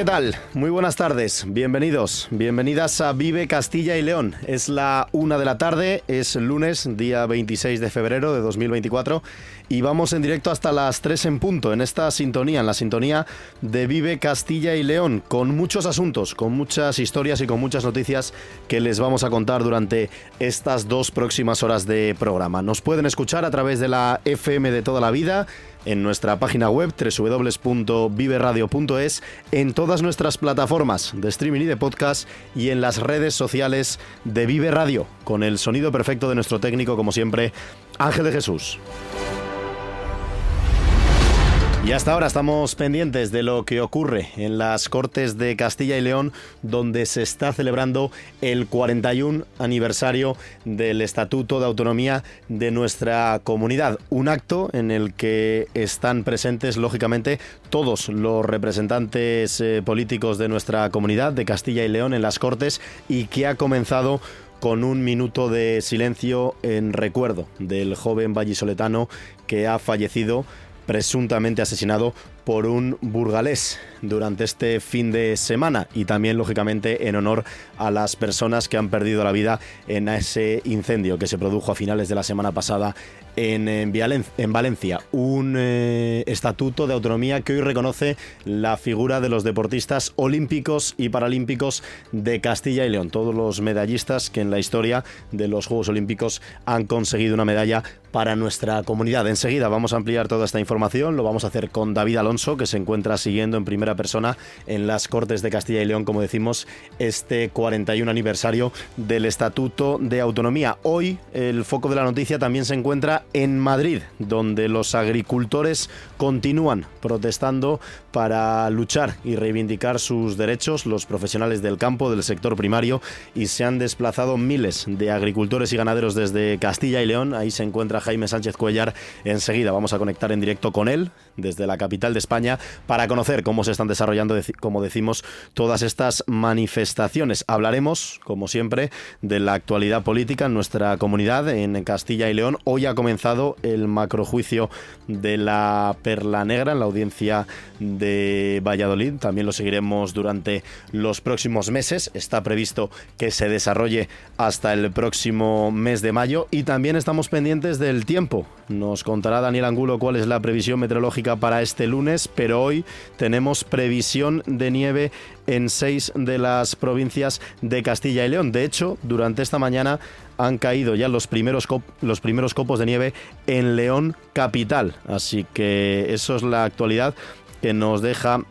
¿Qué tal? Muy buenas tardes, bienvenidos, bienvenidas a Vive Castilla y León. Es la una de la tarde, es lunes, día 26 de febrero de 2024 y vamos en directo hasta las 3 en punto en esta sintonía, en la sintonía de Vive Castilla y León, con muchos asuntos, con muchas historias y con muchas noticias que les vamos a contar durante estas dos próximas horas de programa. Nos pueden escuchar a través de la FM de toda la vida en nuestra página web www.viveradio.es, en todas nuestras plataformas de streaming y de podcast y en las redes sociales de Vive Radio, con el sonido perfecto de nuestro técnico, como siempre, Ángel de Jesús. Y hasta ahora estamos pendientes de lo que ocurre en las Cortes de Castilla y León, donde se está celebrando el 41 aniversario del Estatuto de Autonomía de nuestra comunidad. Un acto en el que están presentes, lógicamente, todos los representantes eh, políticos de nuestra comunidad, de Castilla y León, en las Cortes, y que ha comenzado con un minuto de silencio en recuerdo del joven vallisoletano que ha fallecido presuntamente asesinado por un burgalés durante este fin de semana y también lógicamente en honor a las personas que han perdido la vida en ese incendio que se produjo a finales de la semana pasada en, en Valencia. Un eh, estatuto de autonomía que hoy reconoce la figura de los deportistas olímpicos y paralímpicos de Castilla y León. Todos los medallistas que en la historia de los Juegos Olímpicos han conseguido una medalla para nuestra comunidad. Enseguida vamos a ampliar toda esta información. Lo vamos a hacer con David Alonso, que se encuentra siguiendo en primera persona en las Cortes de Castilla y León, como decimos, este 41 aniversario del Estatuto de Autonomía. Hoy el foco de la noticia también se encuentra en Madrid, donde los agricultores continúan protestando para luchar y reivindicar sus derechos, los profesionales del campo, del sector primario, y se han desplazado miles de agricultores y ganaderos desde Castilla y León. Ahí se encuentra Jaime Sánchez Cuellar. Enseguida vamos a conectar en directo con él desde la capital de España para conocer cómo se están desarrollando, como decimos, todas estas manifestaciones. Hablaremos, como siempre, de la actualidad política en nuestra comunidad, en Castilla y León. Hoy ha comenzado el macrojuicio de la Perla Negra en la audiencia de Valladolid. También lo seguiremos durante los próximos meses. Está previsto que se desarrolle hasta el próximo mes de mayo y también estamos pendientes del tiempo. Nos contará Daniel Angulo cuál es la previsión meteorológica para este lunes, pero hoy tenemos previsión de nieve en seis de las provincias de Castilla y León. De hecho, durante esta mañana han caído ya los primeros, los primeros copos de nieve en León capital. Así que eso es la actualidad que nos deja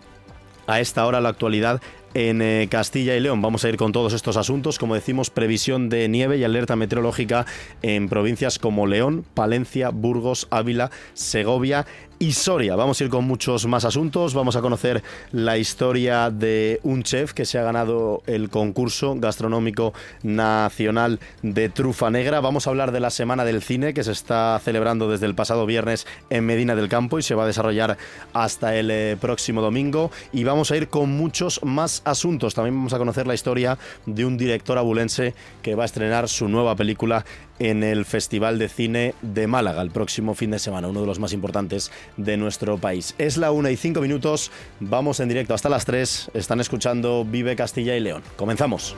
a esta hora la actualidad en eh, Castilla y León. Vamos a ir con todos estos asuntos, como decimos, previsión de nieve y alerta meteorológica en provincias como León, Palencia, Burgos, Ávila, Segovia y Soria. Vamos a ir con muchos más asuntos. Vamos a conocer la historia de un chef que se ha ganado el concurso gastronómico nacional de trufa negra. Vamos a hablar de la Semana del Cine que se está celebrando desde el pasado viernes en Medina del Campo y se va a desarrollar hasta el eh, próximo domingo. Y vamos a ir con muchos más asuntos. También vamos a conocer la historia de un director abulense que va a estrenar su nueva película en el Festival de Cine de Málaga el próximo fin de semana, uno de los más importantes de nuestro país. Es la una y cinco minutos, vamos en directo hasta las 3, están escuchando Vive Castilla y León. Comenzamos.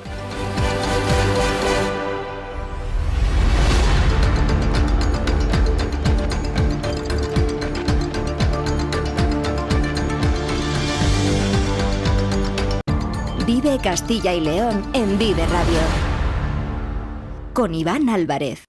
Vive Castilla y León en Vive Radio con Iván Álvarez.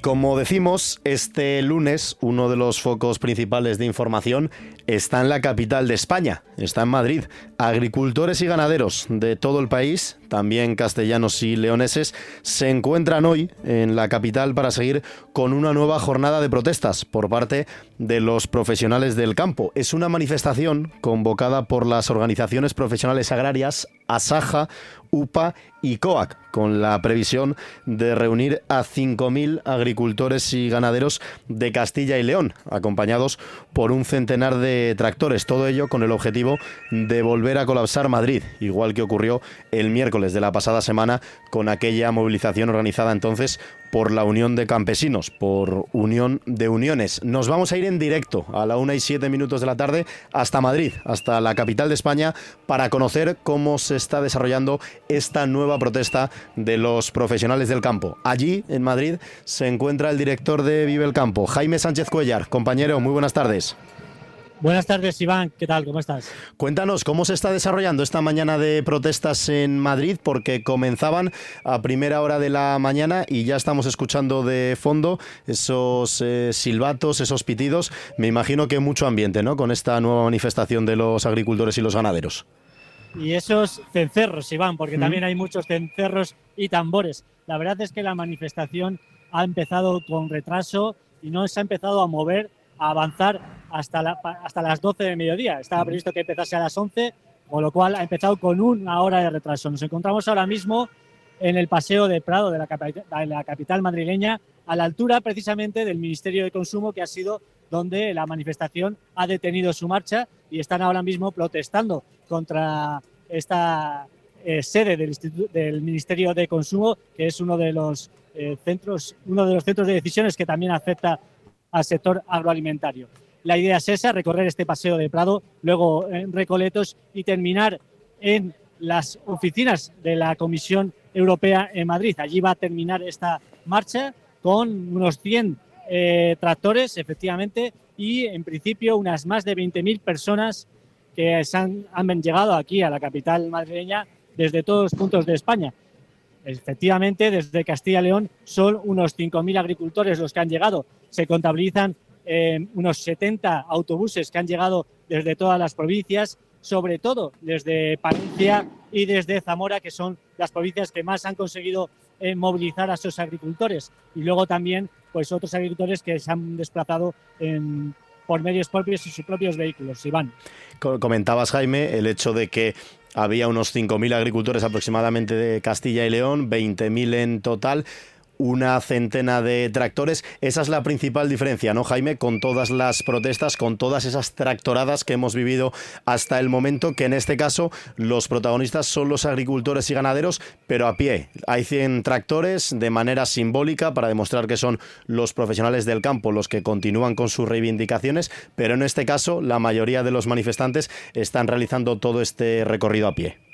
Como decimos, este lunes uno de los focos principales de información está en la capital de España, está en Madrid. Agricultores y ganaderos de todo el país, también castellanos y leoneses, se encuentran hoy en la capital para seguir con una nueva jornada de protestas por parte de los profesionales del campo. Es una manifestación convocada por las organizaciones profesionales agrarias Asaja, UPA y COAC, con la previsión de reunir a 5.000 agricultores y ganaderos de Castilla y León, acompañados por un centenar de tractores. Todo ello con el objetivo de volver a colapsar Madrid, igual que ocurrió el miércoles de la pasada semana con aquella movilización organizada entonces por la Unión de Campesinos, por Unión de Uniones. Nos vamos a ir en directo a la una y siete minutos de la tarde hasta Madrid, hasta la capital de España, para conocer cómo se está desarrollando esta nueva protesta de los profesionales del campo. Allí, en Madrid, se encuentra el director de Vive el Campo, Jaime Sánchez Cuellar. Compañero, muy buenas tardes. Buenas tardes, Iván. ¿Qué tal? ¿Cómo estás? Cuéntanos cómo se está desarrollando esta mañana de protestas en Madrid, porque comenzaban a primera hora de la mañana y ya estamos escuchando de fondo esos eh, silbatos, esos pitidos. Me imagino que mucho ambiente, ¿no? Con esta nueva manifestación de los agricultores y los ganaderos. Y esos cencerros, Iván, porque también hay muchos cencerros y tambores. La verdad es que la manifestación ha empezado con retraso y no se ha empezado a mover a avanzar hasta, hasta las 12 de mediodía. Estaba previsto que empezase a las 11, con lo cual ha empezado con una hora de retraso. Nos encontramos ahora mismo en el Paseo de Prado de la, de la capital madrileña, a la altura precisamente del Ministerio de Consumo, que ha sido donde la manifestación ha detenido su marcha y están ahora mismo protestando contra esta eh, sede del, del, Ministerio de Consumo, que es uno de los eh, centros, uno de los centros de decisiones que también afecta al sector agroalimentario. La idea es esa, recorrer este paseo de Prado, luego en Recoletos y terminar en las oficinas de la Comisión Europea en Madrid. Allí va a terminar esta marcha con unos 100 eh, tractores, efectivamente, y en principio unas más de 20.000 personas que han, han llegado aquí a la capital madrileña desde todos los puntos de España. Efectivamente, desde Castilla y León son unos 5.000 agricultores los que han llegado. Se contabilizan eh, unos 70 autobuses que han llegado desde todas las provincias, sobre todo desde Palencia y desde Zamora, que son las provincias que más han conseguido eh, movilizar a esos agricultores. Y luego también pues otros agricultores que se han desplazado por medios propios y sus propios vehículos. Iván. Comentabas, Jaime, el hecho de que había unos 5.000 agricultores aproximadamente de Castilla y León, 20.000 en total una centena de tractores. Esa es la principal diferencia, ¿no, Jaime? Con todas las protestas, con todas esas tractoradas que hemos vivido hasta el momento, que en este caso los protagonistas son los agricultores y ganaderos, pero a pie. Hay 100 tractores de manera simbólica para demostrar que son los profesionales del campo los que continúan con sus reivindicaciones, pero en este caso la mayoría de los manifestantes están realizando todo este recorrido a pie.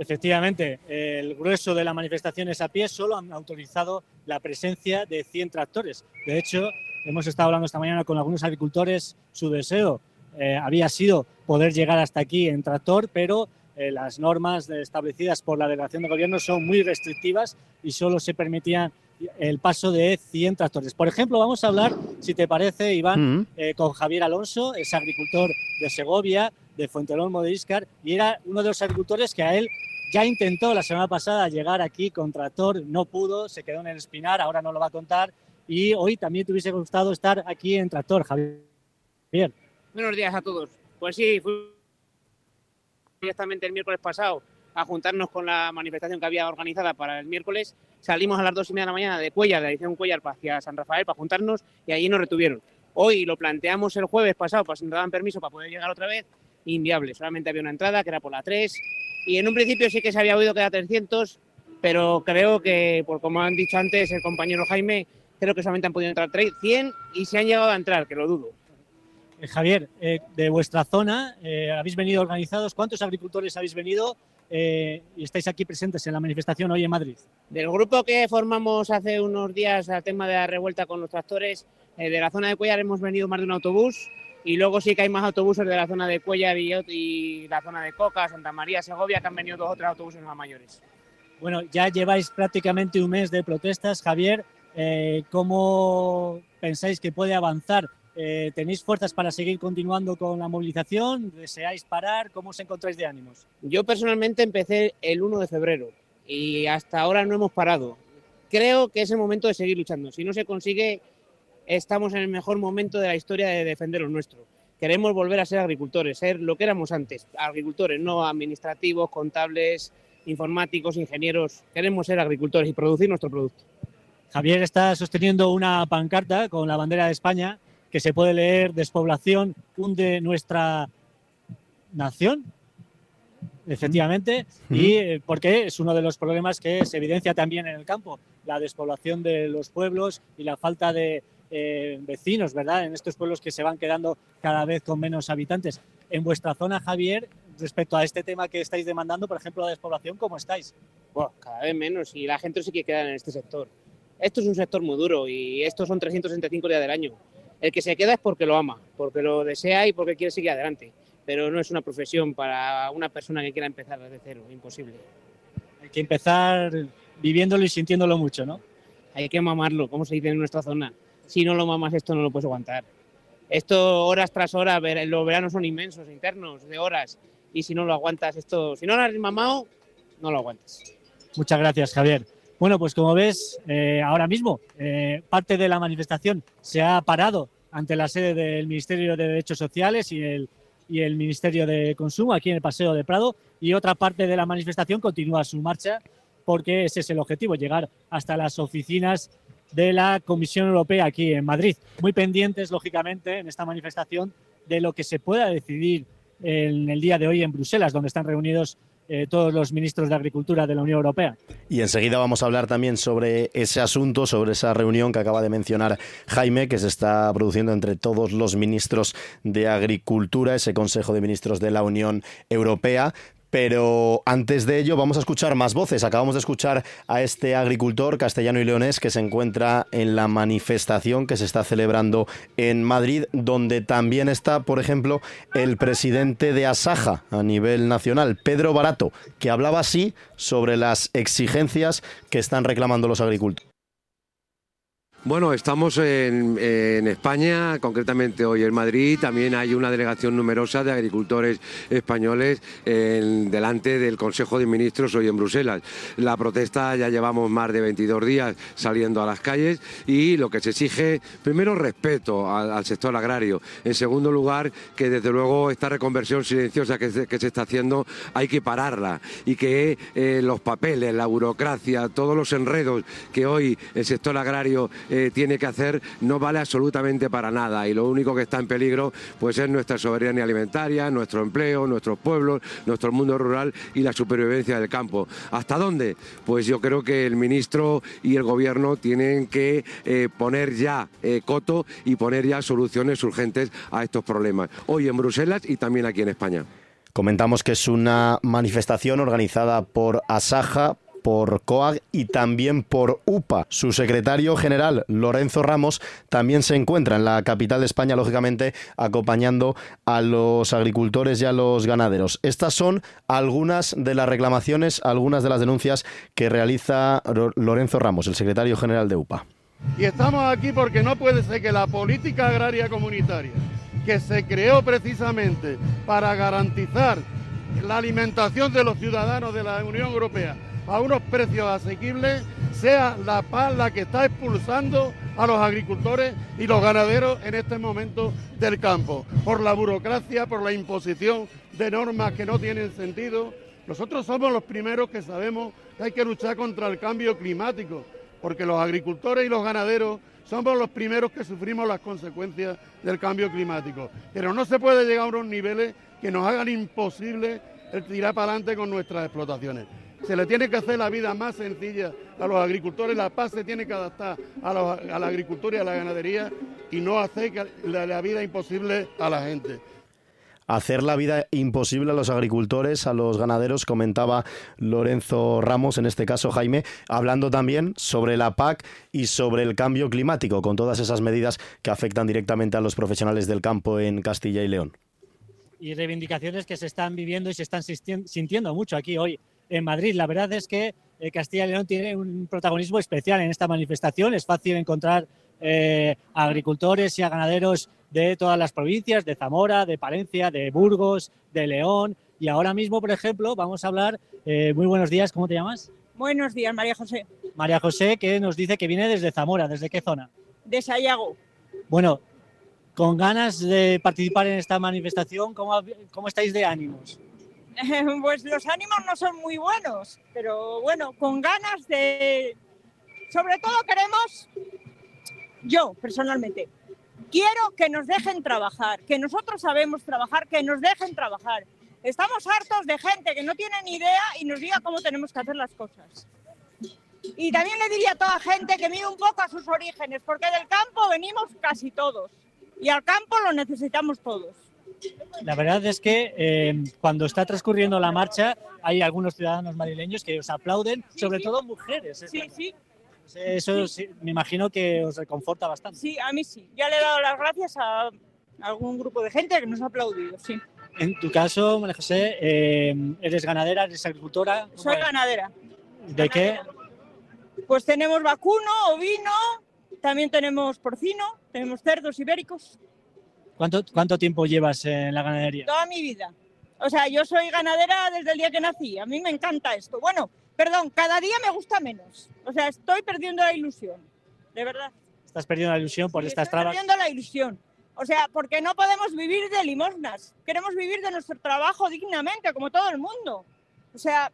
Efectivamente, el grueso de la manifestación es a pie, solo han autorizado la presencia de 100 tractores. De hecho, hemos estado hablando esta mañana con algunos agricultores, su deseo eh, había sido poder llegar hasta aquí en tractor, pero eh, las normas establecidas por la delegación de gobierno son muy restrictivas y solo se permitía el paso de 100 tractores. Por ejemplo, vamos a hablar, si te parece, Iván, eh, con Javier Alonso, es agricultor de Segovia, de Fuentelolmo de Iscar, y era uno de los agricultores que a él ya intentó la semana pasada llegar aquí con tractor, no pudo, se quedó en el espinar, ahora no lo va a contar. Y hoy también te hubiese gustado estar aquí en tractor, Javier. Bien. Buenos días a todos. Pues sí, fui directamente el miércoles pasado a juntarnos con la manifestación que había organizada para el miércoles. Salimos a las dos y media de la mañana de Cuellar, de la edición Cuellar hacia San Rafael para juntarnos y allí nos retuvieron. Hoy lo planteamos el jueves pasado, pues nos daban permiso para poder llegar otra vez, inviable. Solamente había una entrada que era por la 3 y en un principio sí que se había oído que era 300, pero creo que, por como han dicho antes el compañero Jaime, creo que solamente han podido entrar 100 y se han llegado a entrar, que lo dudo. Eh, Javier, eh, de vuestra zona, eh, habéis venido organizados. ¿Cuántos agricultores habéis venido y estáis aquí presentes en la manifestación hoy en Madrid? Del grupo que formamos hace unos días al tema de la revuelta con los tractores, de la zona de Cuellar hemos venido más de un autobús y luego sí que hay más autobuses de la zona de Cuellar y, la zona de Coca, Santa María, Segovia, que han venido dos o tres autobuses más mayores. Bueno, ya lleváis prácticamente un mes de protestas, Javier. ¿Cómo pensáis que puede avanzar eh, ¿Tenéis fuerzas para seguir continuando con la movilización? ¿Deseáis parar? ¿Cómo os encontráis de ánimos? Yo personalmente empecé el 1 de febrero y hasta ahora no hemos parado. Creo que es el momento de seguir luchando. Si no se consigue, estamos en el mejor momento de la historia de defender lo nuestro. Queremos volver a ser agricultores, ser lo que éramos antes, agricultores, no administrativos, contables, informáticos, ingenieros. Queremos ser agricultores y producir nuestro producto. Javier está sosteniendo una pancarta con la bandera de España que se puede leer despoblación hunde nuestra nación, efectivamente, y eh, porque es uno de los problemas que se evidencia también en el campo, la despoblación de los pueblos y la falta de eh, vecinos, ¿verdad? En estos pueblos que se van quedando cada vez con menos habitantes. En vuestra zona, Javier, respecto a este tema que estáis demandando, por ejemplo, la despoblación, ¿cómo estáis? Bueno, cada vez menos y la gente sí que queda en este sector. Esto es un sector muy duro y estos son 365 días del año. El que se queda es porque lo ama, porque lo desea y porque quiere seguir adelante. Pero no es una profesión para una persona que quiera empezar desde cero, imposible. Hay que empezar viviéndolo y sintiéndolo mucho, ¿no? Hay que mamarlo, como se dice en nuestra zona. Si no lo mamas, esto no lo puedes aguantar. Esto horas tras horas, los veranos son inmensos, internos, de horas. Y si no lo aguantas, esto, si no lo has mamado, no lo aguantas. Muchas gracias, Javier. Bueno, pues como ves, eh, ahora mismo eh, parte de la manifestación se ha parado ante la sede del Ministerio de Derechos Sociales y el, y el Ministerio de Consumo aquí en el Paseo de Prado y otra parte de la manifestación continúa su marcha porque ese es el objetivo, llegar hasta las oficinas de la Comisión Europea aquí en Madrid. Muy pendientes, lógicamente, en esta manifestación de lo que se pueda decidir en el día de hoy en Bruselas, donde están reunidos eh, todos los ministros de Agricultura de la Unión Europea. Y enseguida vamos a hablar también sobre ese asunto, sobre esa reunión que acaba de mencionar Jaime, que se está produciendo entre todos los ministros de Agricultura, ese Consejo de Ministros de la Unión Europea. Pero antes de ello vamos a escuchar más voces. Acabamos de escuchar a este agricultor castellano y leonés que se encuentra en la manifestación que se está celebrando en Madrid, donde también está, por ejemplo, el presidente de Asaja a nivel nacional, Pedro Barato, que hablaba así sobre las exigencias que están reclamando los agricultores. Bueno, estamos en, España, concretamente hoy en Madrid. También hay una delegación numerosa de agricultores españoles delante del Consejo de Ministros hoy en Bruselas. La protesta ya llevamos más de 22 días saliendo a las calles y lo que se exige, primero, respeto al, sector agrario. En segundo lugar, que desde luego esta reconversión silenciosa que se, está haciendo hay que pararla y que eh, los papeles, la burocracia, todos los enredos que hoy el sector agrario eh, tiene que hacer no vale absolutamente para nada y lo único que está en peligro pues es nuestra soberanía alimentaria, nuestro empleo, nuestros pueblos, nuestro mundo rural y la supervivencia del campo. ¿Hasta dónde? Pues yo creo que el ministro y el gobierno tienen que eh, poner ya eh, coto y poner ya soluciones urgentes a estos problemas, hoy en Bruselas y también aquí en España. Comentamos que es una manifestación organizada por Asaja, por COAG y también por UPA. Su secretario general, Lorenzo Ramos, también se encuentra en la capital de España, lógicamente, acompañando a los agricultores y a los ganaderos. Estas son algunas de las reclamaciones, algunas de las denuncias que realiza Lorenzo Ramos, el secretario general de UPA. Y estamos aquí porque no puede ser que la política agraria comunitaria, que se creó precisamente para garantizar la alimentación de los ciudadanos de la Unión Europea, a unos precios asequibles sea la paz la que está expulsando a los agricultores y los ganaderos en este momento del campo, por la burocracia, por la imposición de normas que no tienen sentido. Nosotros somos los primeros que sabemos que hay que luchar contra el cambio climático, porque los agricultores y los ganaderos somos los primeros que sufrimos las consecuencias del cambio climático. Pero no se puede llegar a unos niveles que nos hagan imposible el tirar para adelante con nuestras explotaciones. Se le tiene que hacer la vida más sencilla a los agricultores, la paz se tiene que adaptar a, la agricultura y a la ganadería y no hacer la vida imposible a la gente hacer la vida imposible a los agricultores, a los ganaderos, comentaba Lorenzo Ramos, en este caso Jaime, hablando también sobre la PAC y sobre el cambio climático, con todas esas medidas que afectan directamente a los profesionales del campo en Castilla y León. Y reivindicaciones que se están viviendo y se están sintiendo mucho aquí hoy en Madrid. La verdad es que eh, Castilla y León tiene un protagonismo especial en esta manifestación. Es fácil encontrar eh, a agricultores y a ganaderos de todas las provincias, de Zamora, de Palencia, de Burgos, de León. Y ahora mismo, por ejemplo, vamos a hablar, eh, muy buenos días, ¿cómo te llamas? Buenos días, María José. María José, que nos dice que viene desde Zamora, ¿desde qué zona? De Sayago. Bueno, con ganas de participar en esta manifestación, ¿cómo, cómo estáis de ánimos? pues los ánimos no son muy buenos, pero bueno, con ganas de... Sobre todo queremos, yo personalmente, quiero que nos dejen trabajar, que nosotros sabemos trabajar, que nos dejen trabajar. Estamos hartos de gente que no tiene ni idea y nos diga cómo tenemos que hacer las cosas. Y también le diría a toda gente que mire un poco a sus orígenes, porque del campo venimos casi todos y al campo lo necesitamos todos. La verdad es que eh, cuando está transcurriendo la marcha hay algunos ciudadanos madrileños que os aplauden, sobre todo mujeres. Sí, sí. Eso me imagino que os reconforta bastante. Sí, a mí sí. Ya le he dado las gracias a algún grupo de gente que nos ha aplaudido, sí. En tu caso, María José, eh, ¿eres ganadera, eres agricultora? Soy ganadera. ¿De qué? Pues tenemos vacuno, ovino, también tenemos porcino, tenemos cerdos ibéricos. ¿Cuánto, ¿Cuánto tiempo llevas en la ganadería? Toda mi vida. O sea, yo soy ganadera desde el día que nací. A mí me encanta esto. Bueno, perdón, cada día me gusta menos. O sea, estoy perdiendo la ilusión. De verdad. Estás perdiendo la ilusión por estas trabas. Estoy perdiendo la ilusión. O sea, porque no podemos vivir de limosnas. Queremos vivir de nuestro trabajo dignamente, como todo el mundo. O sea,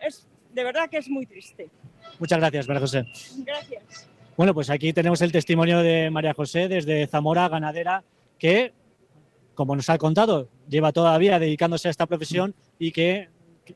es de verdad que es muy triste. Muchas gracias, María José. Gracias. Bueno, pues aquí tenemos el testimonio de María José desde Zamora, ganadera, que, como nos ha contado, lleva todavía dedicándose a esta profesión y que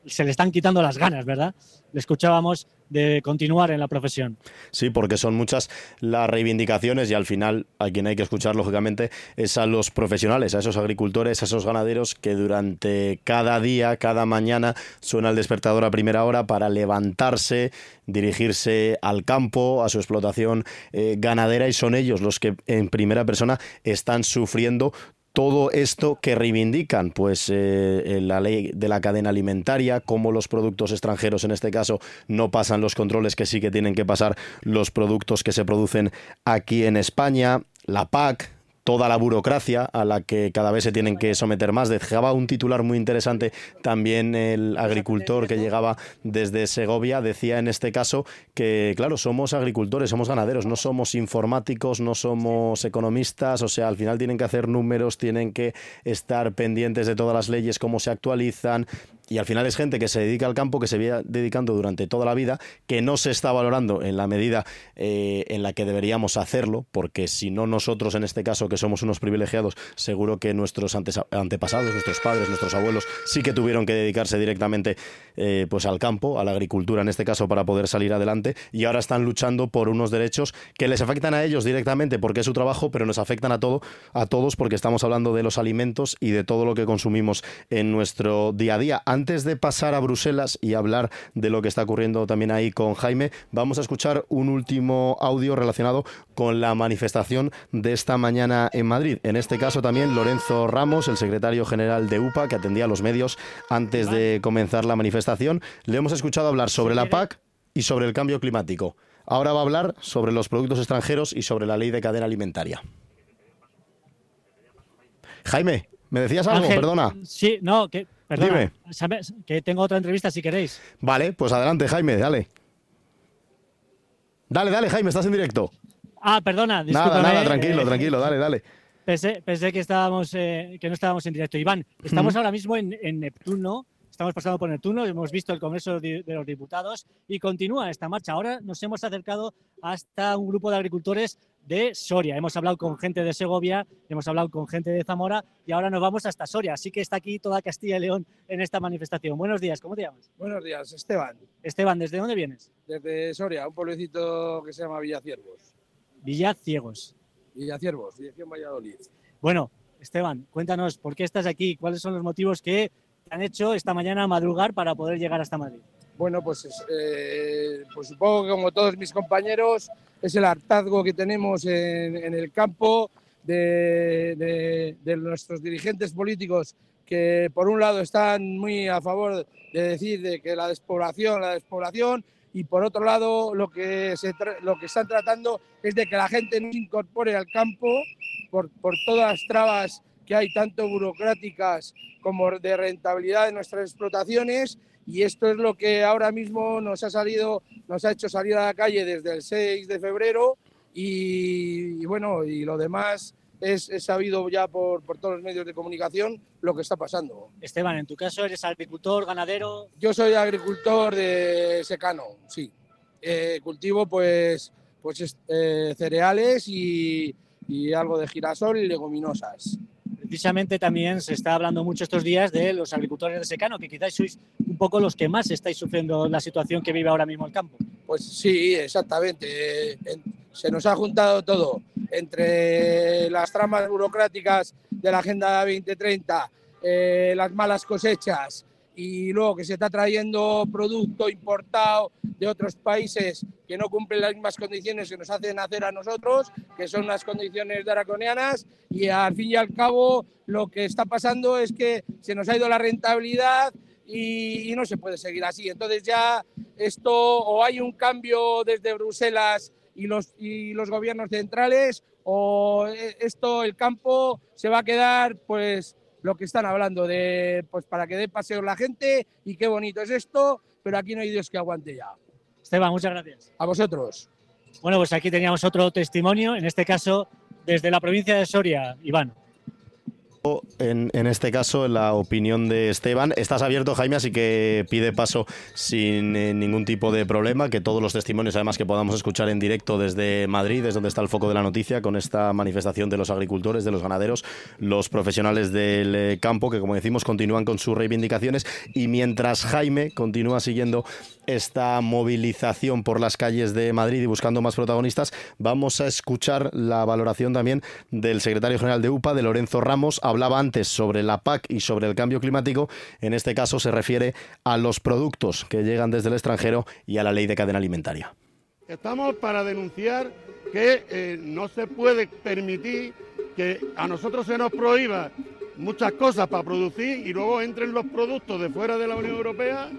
se le están quitando las ganas, ¿verdad? Le escuchábamos de continuar en la profesión. Sí, porque son muchas las reivindicaciones y al final a quien hay que escuchar, lógicamente, es a los profesionales, a esos agricultores, a esos ganaderos que durante cada día, cada mañana suena el despertador a primera hora para levantarse, dirigirse al campo, a su explotación eh, ganadera y son ellos los que en primera persona están sufriendo todo esto que reivindican, pues eh, la ley de la cadena alimentaria, cómo los productos extranjeros en este caso no pasan los controles que sí que tienen que pasar los productos que se producen aquí en España, la PAC, toda la burocracia a la que cada vez se tienen que someter más. Dejaba un titular muy interesante también el agricultor que llegaba desde Segovia, decía en este caso que, claro, somos agricultores, somos ganaderos, no somos informáticos, no somos economistas, o sea, al final tienen que hacer números, tienen que estar pendientes de todas las leyes, cómo se actualizan, y al final es gente que se dedica al campo, que se viene dedicando durante toda la vida, que no se está valorando en la medida eh, en la que deberíamos hacerlo, porque si no nosotros en este caso, que somos unos privilegiados, seguro que nuestros antepasados, nuestros padres, nuestros abuelos, sí que tuvieron que dedicarse directamente eh, pues al campo, a la agricultura en este caso, para poder salir adelante, y ahora están luchando por unos derechos que les afectan a ellos directamente porque es su trabajo, pero nos afectan a todo, a todos, porque estamos hablando de los alimentos y de todo lo que consumimos en nuestro día a día de pasar a Bruselas y hablar de lo que está ocurriendo también ahí con Jaime, vamos a escuchar un último audio relacionado con la manifestación de esta mañana en Madrid. En este caso también Lorenzo Ramos, el secretario general de UPA, que atendía a los medios antes de comenzar la manifestación. Le hemos escuchado hablar sobre la PAC y sobre el cambio climático. Ahora va a hablar sobre los productos extranjeros y sobre la ley de cadena alimentaria. Jaime, ¿me decías algo? Perdona. Sí, no, que Perdona, que tengo otra entrevista si queréis. Vale, pues adelante, Jaime, dale. Dale, dale, Jaime, estás en directo. Ah, perdona, Nada, nada, tranquilo, eh, tranquilo, dale, dale. Pensé, que estábamos, eh, que no estábamos en directo. Iván, estamos ahora mismo en, en Neptuno, estamos pasando por Neptuno, hemos visto el Congreso de los Diputados y continúa esta marcha. Ahora nos hemos acercado hasta un grupo de agricultores de Soria. Hemos hablado con gente de Segovia, hemos hablado con gente de Zamora y ahora nos vamos hasta Soria. Así que está aquí toda Castilla y León en esta manifestación. Buenos días, ¿cómo te llamas? Buenos días, Esteban. Esteban, ¿desde dónde vienes? Desde Soria, un pueblecito que se llama Villaciervos. Villaciegos. Villaciervos, dirección Valladolid. Bueno, Esteban, cuéntanos por qué estás aquí, cuáles son los motivos que te han hecho esta mañana madrugar para poder llegar hasta Madrid. Bueno, pues, eh, pues supongo que como todos mis compañeros es el hartazgo que tenemos en, el campo de, nuestros dirigentes políticos que por un lado están muy a favor de decir de que la despoblación, la despoblación, y por otro lado lo que, lo que están tratando es de que la gente no se incorpore al campo por todas las trabas que hay, tanto burocráticas como de rentabilidad de nuestras explotaciones y esto es lo que ahora mismo nos ha salido, nos ha hecho salir a la calle desde el 6 de febrero y, bueno, y lo demás es, sabido ya por, por, todos los medios de comunicación lo que está pasando. Esteban, en tu caso eres agricultor, ganadero. Yo soy agricultor de secano, sí. Eh, cultivo pues, pues eh, cereales y, y algo de girasol y leguminosas precisamente también se está hablando mucho estos días de los agricultores de secano, que quizás sois un poco los que más estáis sufriendo la situación que vive ahora mismo el campo. Pues sí, exactamente. Se nos ha juntado todo entre las tramas burocráticas de la Agenda 2030, eh, las malas cosechas, y luego que se está trayendo producto importado de otros países que no cumplen las mismas condiciones que nos hacen hacer a nosotros, que son las condiciones draconianas, y al fin y al cabo lo que está pasando es que se nos ha ido la rentabilidad y, no se puede seguir así. Entonces ya esto o hay un cambio desde Bruselas y los, y los gobiernos centrales o esto, el campo se va a quedar pues lo que están hablando de pues para que dé paseo la gente y qué bonito es esto, pero aquí no hay Dios que aguante ya. Esteban, muchas gracias. A vosotros. Bueno, pues aquí teníamos otro testimonio, en este caso desde la provincia de Soria, Iván. En, este caso, la opinión de Esteban. Estás abierto, Jaime, así que pide paso sin eh, ningún tipo de problema. Que todos los testimonios, además, que podamos escuchar en directo desde Madrid, es donde está el foco de la noticia, con esta manifestación de los agricultores, de los ganaderos, los profesionales del eh, campo, que como decimos, continúan con sus reivindicaciones. Y mientras Jaime continúa siguiendo esta movilización por las calles de Madrid y buscando más protagonistas, vamos a escuchar la valoración también del secretario general de UPA, de Lorenzo Ramos. Hablaba antes sobre la PAC y sobre el cambio climático. En este caso se refiere a los productos que llegan desde el extranjero y a la ley de cadena alimentaria. Estamos para denunciar que eh, no se puede permitir que a nosotros se nos prohíba muchas cosas para producir y luego entren los productos de fuera de la Unión Europea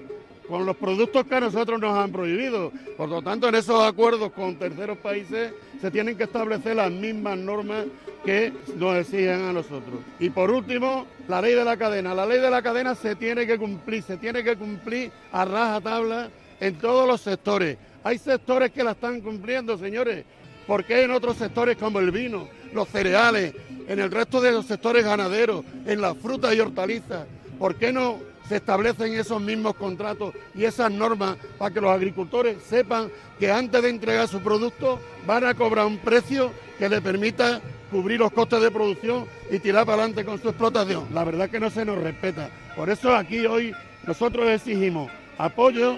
con los productos que a nosotros nos han prohibido. Por lo tanto, en esos acuerdos con terceros países se tienen que establecer las mismas normas que nos exigen a nosotros. Y por último, la ley de la cadena. La ley de la cadena se tiene que cumplir, se tiene que cumplir a raja tabla en todos los sectores. Hay sectores que la están cumpliendo, señores. ¿Por qué en otros sectores como el vino, los cereales, en el resto de los sectores ganaderos, en las frutas y hortalizas? ¿Por qué no se establecen esos mismos contratos y esas normas para que los agricultores sepan que antes de entregar su producto van a cobrar un precio que le permita cubrir los costes de producción y tirar para adelante con su explotación. La verdad que no se nos respeta. Por eso aquí hoy nosotros exigimos apoyo,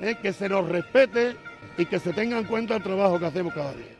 eh, que se nos respete y que se tenga en cuenta el trabajo que hacemos cada día.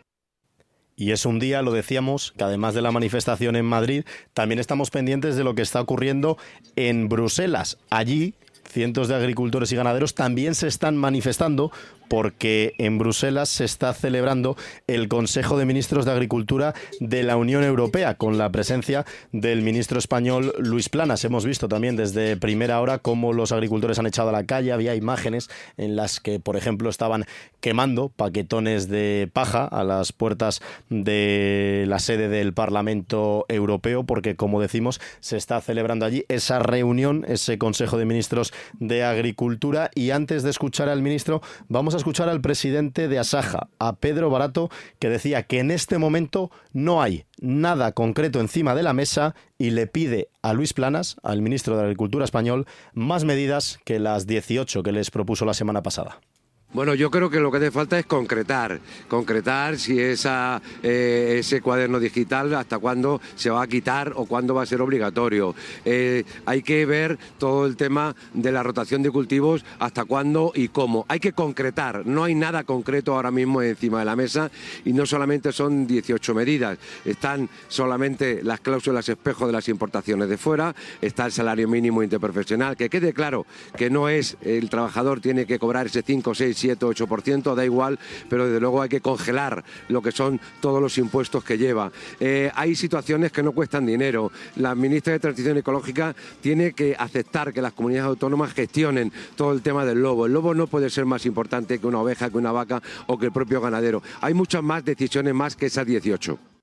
Y es un día, lo decíamos, que además de la manifestación en Madrid, también estamos pendientes de lo que está ocurriendo en Bruselas. Allí, cientos de agricultores y ganaderos también se están manifestando porque en Bruselas se está celebrando el Consejo de Ministros de Agricultura de la Unión Europea con la presencia del ministro español Luis Planas. Hemos visto también desde primera hora cómo los agricultores han echado a la calle. Había imágenes en las que, por ejemplo, estaban quemando paquetones de paja a las puertas de la sede del Parlamento Europeo porque, como decimos, se está celebrando allí esa reunión, ese Consejo de Ministros de Agricultura. Y antes de escuchar al ministro, vamos a escuchar al presidente de Asaja, a Pedro Barato, que decía que en este momento no hay nada concreto encima de la mesa y le pide a Luis Planas, al ministro de Agricultura español, más medidas que las 18 que les propuso la semana pasada. Bueno, yo creo que lo que hace falta es concretar, concretar si eh, ese cuaderno digital hasta cuándo se va a quitar o cuándo va a ser obligatorio. Eh, hay que ver todo el tema de la rotación de cultivos, hasta cuándo y cómo. Hay que concretar, no hay nada concreto ahora mismo encima de la mesa y no solamente son 18 medidas, están solamente las cláusulas espejo de las importaciones de fuera, está el salario mínimo interprofesional, que quede claro que no es el trabajador tiene que cobrar ese 5, 6, 7, 8%, da igual, pero desde luego hay que congelar lo que son todos los impuestos que lleva. Eh, hay situaciones que no cuestan dinero. La ministra de Transición Ecológica tiene que aceptar que las comunidades autónomas gestionen todo el tema del lobo. El lobo no puede ser más importante que una oveja, que una vaca o que el propio ganadero. Hay muchas más decisiones más que esas 18.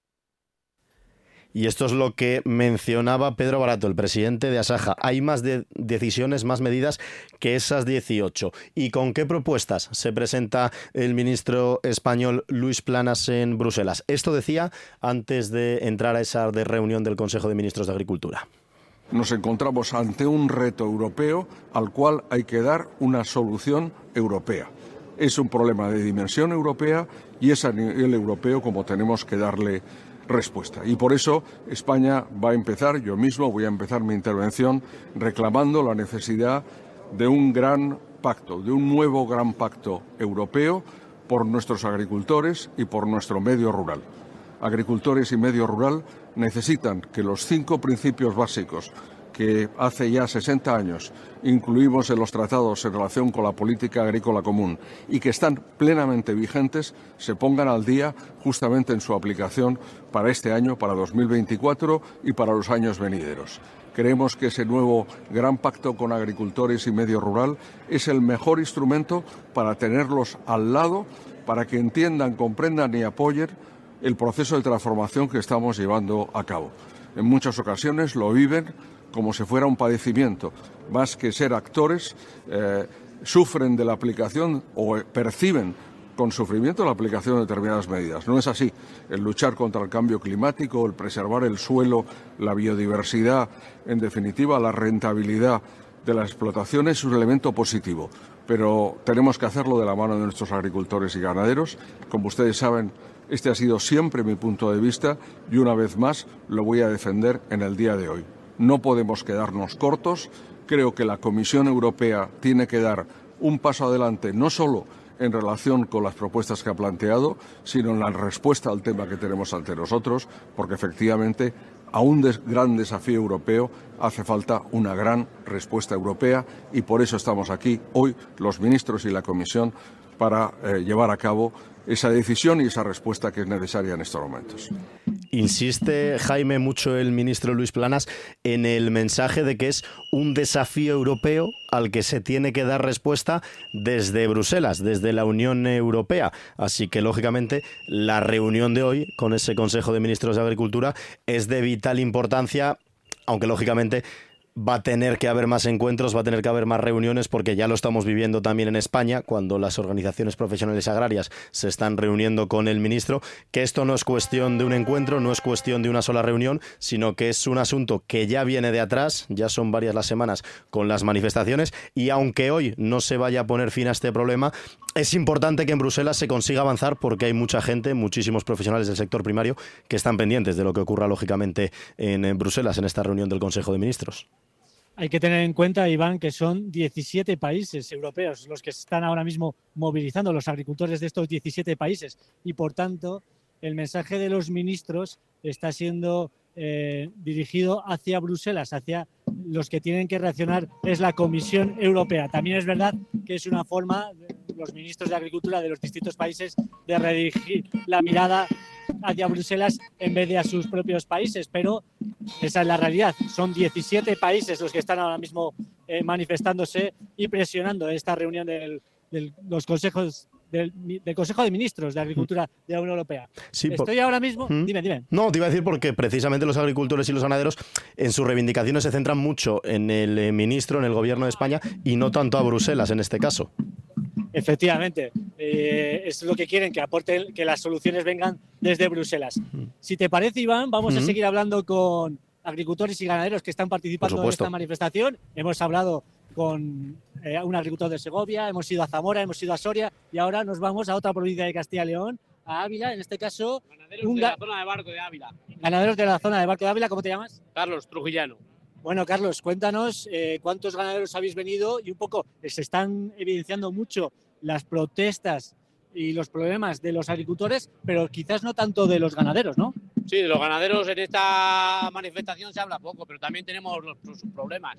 Y esto es lo que mencionaba Pedro Barato, el presidente de Asaja. Hay más de decisiones, más medidas que esas 18. ¿Y con qué propuestas se presenta el ministro español Luis Planas en Bruselas? Esto decía antes de entrar a esa reunión del Consejo de Ministros de Agricultura. Nos encontramos ante un reto europeo al cual hay que dar una solución europea. Es un problema de dimensión europea y es a nivel europeo como tenemos que darle respuesta. Y por eso España va a empezar, yo mismo voy a empezar mi intervención reclamando la necesidad de un gran pacto, de un nuevo gran pacto europeo por nuestros agricultores y por nuestro medio rural. Agricultores y medio rural necesitan que los cinco principios básicos que hace ya 60 años incluimos en los tratados en relación con la política agrícola común y que están plenamente vigentes se pongan al día justamente en su aplicación para este año, para 2024 y para los años venideros. Creemos que ese nuevo gran pacto con agricultores y medio rural es el mejor instrumento para tenerlos al lado, para que entiendan, comprendan y apoyen el proceso de transformación que estamos llevando a cabo. En muchas ocasiones lo viven como si fuera un padecimiento, más que ser actores, eh, sufren de la aplicación o perciben con sufrimiento la aplicación de determinadas medidas. No es así. El luchar contra el cambio climático, el preservar el suelo, la biodiversidad, en definitiva la rentabilidad de la explotación es un elemento positivo. Pero tenemos que hacerlo de la mano de nuestros agricultores y ganaderos. Como ustedes saben, este ha sido siempre mi punto de vista y una vez más lo voy a defender en el día de hoy. No podemos quedarnos cortos. Creo que la Comisión Europea tiene que dar un paso adelante, no solo en relación con las propuestas que ha planteado, sino en la respuesta al tema que tenemos ante nosotros, porque efectivamente a un gran desafío europeo hace falta una gran respuesta europea y por eso estamos aquí hoy los ministros y la Comisión para eh, llevar a cabo esa decisión y esa respuesta que es necesaria en estos momentos. Insiste Jaime mucho el ministro Luis Planas en el mensaje de que es un desafío europeo al que se tiene que dar respuesta desde Bruselas, desde la Unión Europea. Así que, lógicamente, la reunión de hoy con ese Consejo de Ministros de Agricultura es de vital importancia, aunque, lógicamente, va a tener que haber más encuentros, va a tener que haber más reuniones, porque ya lo estamos viviendo también en España, cuando las organizaciones profesionales agrarias se están reuniendo con el ministro, que esto no es cuestión de un encuentro, no es cuestión de una sola reunión, sino que es un asunto que ya viene de atrás, ya son varias las semanas con las manifestaciones, y aunque hoy no se vaya a poner fin a este problema, es importante que en Bruselas se consiga avanzar porque hay mucha gente, muchísimos profesionales del sector primario que están pendientes de lo que ocurra lógicamente en Bruselas en esta reunión del Consejo de Ministros. Hay que tener en cuenta, Iván, que son 17 países europeos los que están ahora mismo movilizando, los agricultores de estos 17 países. Y por tanto, el mensaje de los ministros está siendo eh, dirigido hacia Bruselas, hacia los que tienen que reaccionar es la Comisión Europea. También es verdad que es una forma, los ministros de Agricultura de los distintos países, de redirigir la mirada hacia Bruselas en vez de a sus propios países, pero esa es la realidad. Son 17 países los que están ahora mismo eh, manifestándose y presionando esta reunión de los consejos del, Consejo de Ministros de Agricultura de la Unión Europea. Estoy ahora mismo. ¿Mm? Dime, dime. No, te iba a decir porque precisamente los agricultores y los ganaderos en sus reivindicaciones se centran mucho en el eh, ministro, en el gobierno de España y no tanto a Bruselas en este caso. Efectivamente, eh, es lo que quieren, que aporten, que las soluciones vengan desde Bruselas. Si te parece, Iván, vamos a seguir hablando con agricultores y ganaderos que están participando en esta manifestación. Hemos hablado con eh, un agricultor de Segovia, hemos ido a Zamora, hemos ido a Soria y ahora nos vamos a otra provincia de Castilla y León, a Ávila, en este caso. Ganaderos un de la zona de Barco de Ávila. Ganaderos de la zona de Barco de Ávila, ¿cómo te llamas? Carlos Trujillano. Bueno, Carlos, cuéntanos eh, cuántos ganaderos habéis venido y un poco se están evidenciando mucho las protestas y los problemas de los agricultores, pero quizás no tanto de los ganaderos, ¿no? Sí, de los ganaderos en esta manifestación se habla poco, pero también tenemos los, sus problemas.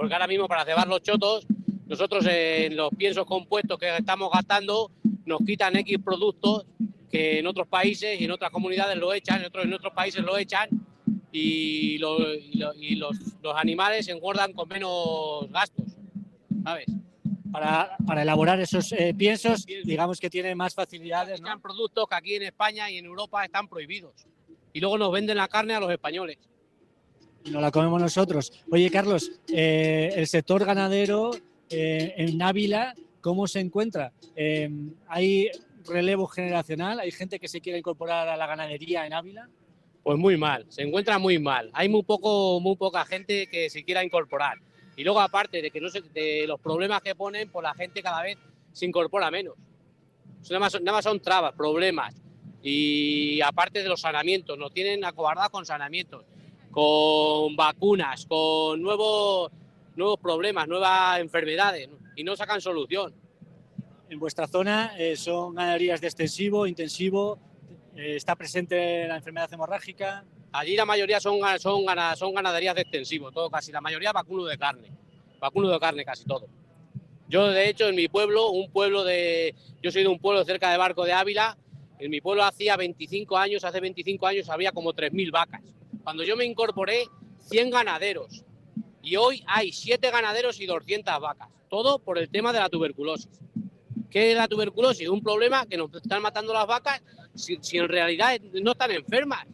Porque ahora mismo para cebar los chotos, nosotros en los piensos compuestos que estamos gastando nos quitan X productos que en otros países y en otras comunidades lo echan, en otros, en otros países lo echan y, lo- y lo- y los, los animales se engordan con menos gastos, ¿sabes? Para, para elaborar esos eh, piensos, digamos que tiene más facilidades, ¿no? Productos que aquí en España y en Europa están prohibidos. Y luego nos venden la carne a los españoles. Y nos la comemos nosotros. Oye, Carlos, eh, el sector ganadero eh, en Ávila, ¿cómo se encuentra? Eh, ¿Hay relevo generacional? ¿Hay gente que se quiere incorporar a la ganadería en Ávila? Pues muy mal, se encuentra muy mal. Hay muy poco, muy poca gente que se quiera incorporar. Y luego aparte de que no se- de los problemas que ponen, pues la gente cada vez se incorpora menos. Nada, más, nada más son trabas, problemas. Y aparte de los sanamientos, nos tienen acobardados con sanamientos, con vacunas, con nuevos, nuevos problemas, nuevas enfermedades, y no sacan solución. En vuestra zona eh, son ganaderías de extensivo, intensivo, eh, está presente la enfermedad hemorrágica. Allí la mayoría son, son, son ganaderías de extensivo, todo casi la mayoría vacuno de carne, vacuno de carne casi todo. Yo de hecho en mi pueblo, un pueblo de, yo soy de un pueblo cerca de Barco de Ávila, en mi pueblo hacía 25 años, hace 25 años había como 3.000 vacas. Cuando yo me incorporé, 100 ganaderos y hoy hay 7 ganaderos y 200 vacas, todo por el tema de la tuberculosis. ¿Qué es la tuberculosis? Un problema que nos están matando las vacas si, en realidad no están enfermas.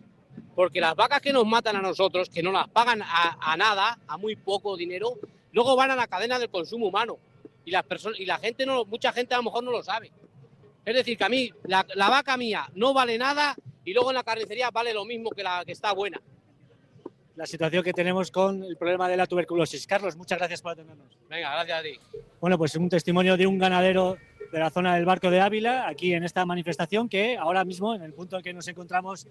Porque las vacas que nos matan a nosotros, que no las pagan a, nada, a muy poco dinero, luego van a la cadena del consumo humano. Y, las personas, y la gente, no, mucha gente a lo mejor no lo sabe. Es decir, que a mí, la vaca mía no vale nada y luego en la carnicería vale lo mismo que la que está buena. La situación que tenemos con el problema de la tuberculosis. Carlos, muchas gracias por atendernos. Venga, gracias a ti. Bueno, pues un testimonio de un ganadero de la zona del Barco de Ávila, aquí en esta manifestación que ahora mismo, en el punto en que nos encontramos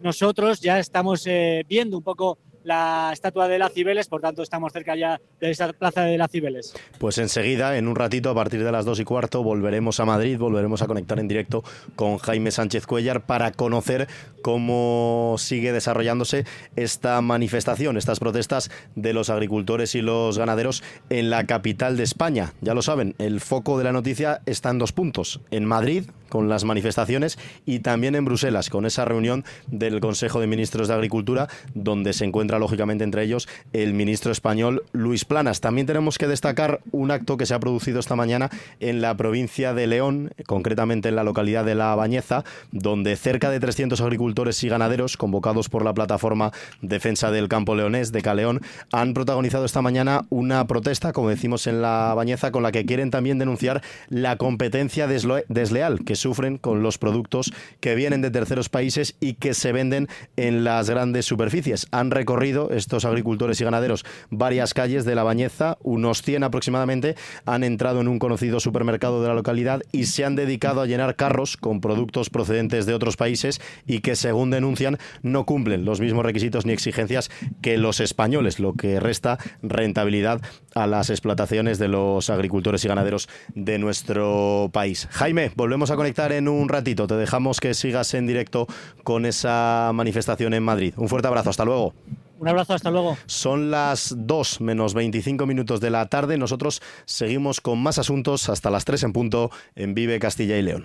nosotros, ya estamos eh, viendo un poco la estatua de la Cibeles, por tanto estamos cerca ya de esa plaza de la Cibeles. Pues enseguida, en un ratito, a partir de las dos y cuarto, volveremos a Madrid, volveremos a conectar en directo con Jaime Sánchez Cuellar para conocer cómo sigue desarrollándose esta manifestación, estas protestas de los agricultores y los ganaderos en la capital de España. Ya lo saben, el foco de la noticia está en dos puntos, en Madrid con las manifestaciones y también en Bruselas con esa reunión del Consejo de Ministros de Agricultura donde se encuentra lógicamente entre ellos el ministro español Luis Planas. También tenemos que destacar un acto que se ha producido esta mañana en la provincia de León, concretamente en la localidad de La Bañeza, donde cerca de 300 agricultores y ganaderos convocados por la plataforma Defensa del Campo Leonés de Caleón han protagonizado esta mañana una protesta, como decimos en La Bañeza, con la que quieren también denunciar la competencia desleal que sufren con los productos que vienen de terceros países y que se venden en las grandes superficies. Han recorrido estos agricultores y ganaderos varias calles de La Bañeza, unos 100 aproximadamente, han entrado en un conocido supermercado de la localidad y se han dedicado a llenar carros con productos procedentes de otros países y que, según denuncian, no cumplen los mismos requisitos ni exigencias que los españoles, lo que resta rentabilidad a las explotaciones de los agricultores y ganaderos de nuestro país. Jaime, volvemos a conectar en un ratito. Te dejamos que sigas en directo con esa manifestación en Madrid. Un fuerte abrazo, hasta luego. Un abrazo, hasta luego. Son las 2 menos 25 minutos de la tarde. Nosotros seguimos con más asuntos hasta las 3 en punto en Vive Castilla y León.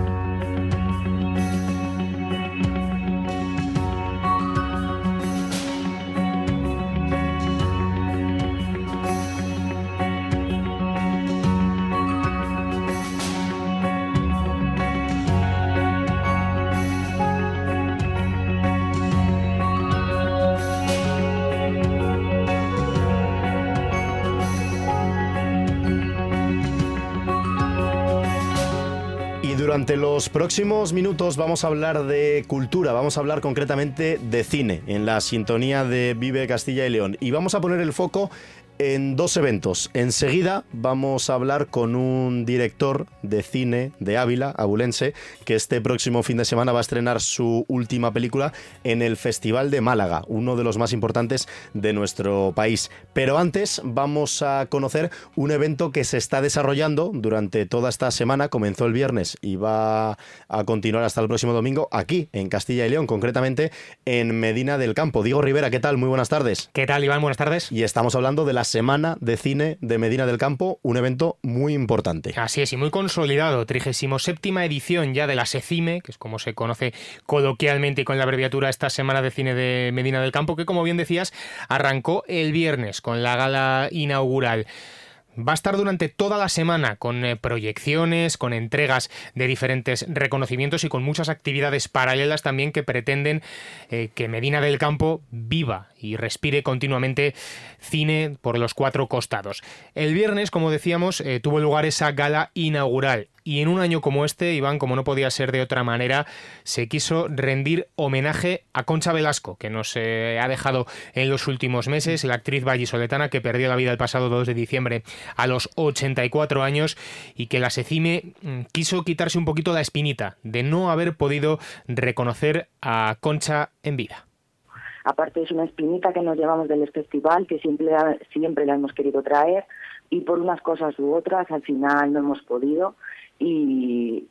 Durante los próximos minutos vamos a hablar de cultura, vamos a hablar concretamente de cine en la sintonía de Vive Castilla y León. Y vamos a poner el foco en dos eventos. Enseguida vamos a hablar con un director de cine de Ávila, abulense, que este próximo fin de semana va a estrenar su última película en el Festival de Málaga, uno de los más importantes de nuestro país. Pero antes vamos a conocer un evento que se está desarrollando durante toda esta semana, comenzó el viernes y va a continuar hasta el próximo domingo aquí en Castilla y León, concretamente en Medina del Campo. Diego Rivera, ¿qué tal? Muy buenas tardes. ¿Qué tal, Iván? Buenas tardes. Y estamos hablando de las Semana de Cine de Medina del Campo, un evento muy importante. Así es, y muy consolidado, 37 edición ya de la SECIME, que es como se conoce coloquialmente y con la abreviatura esta Semana de Cine de Medina del Campo, que como bien decías, arrancó el viernes con la gala inaugural. Va a estar durante toda la semana con eh, proyecciones, con entregas de diferentes reconocimientos y con muchas actividades paralelas también que pretenden eh, que Medina del Campo viva y respire continuamente cine por los cuatro costados. El viernes, como decíamos, eh, tuvo lugar esa gala inaugural y en un año como este, Iván, como no podía ser de otra manera, se quiso rendir homenaje a Concha Velasco, que nos eh, ha dejado en los últimos meses, la actriz vallisoletana que perdió la vida el pasado 2 de diciembre a los 84 años y que la SECIME mm, quiso quitarse un poquito la espinita de no haber podido reconocer a Concha en vida. Aparte es una espinita que nos llevamos del festival, que siempre, siempre la hemos querido traer y por unas cosas u otras al final no hemos podido y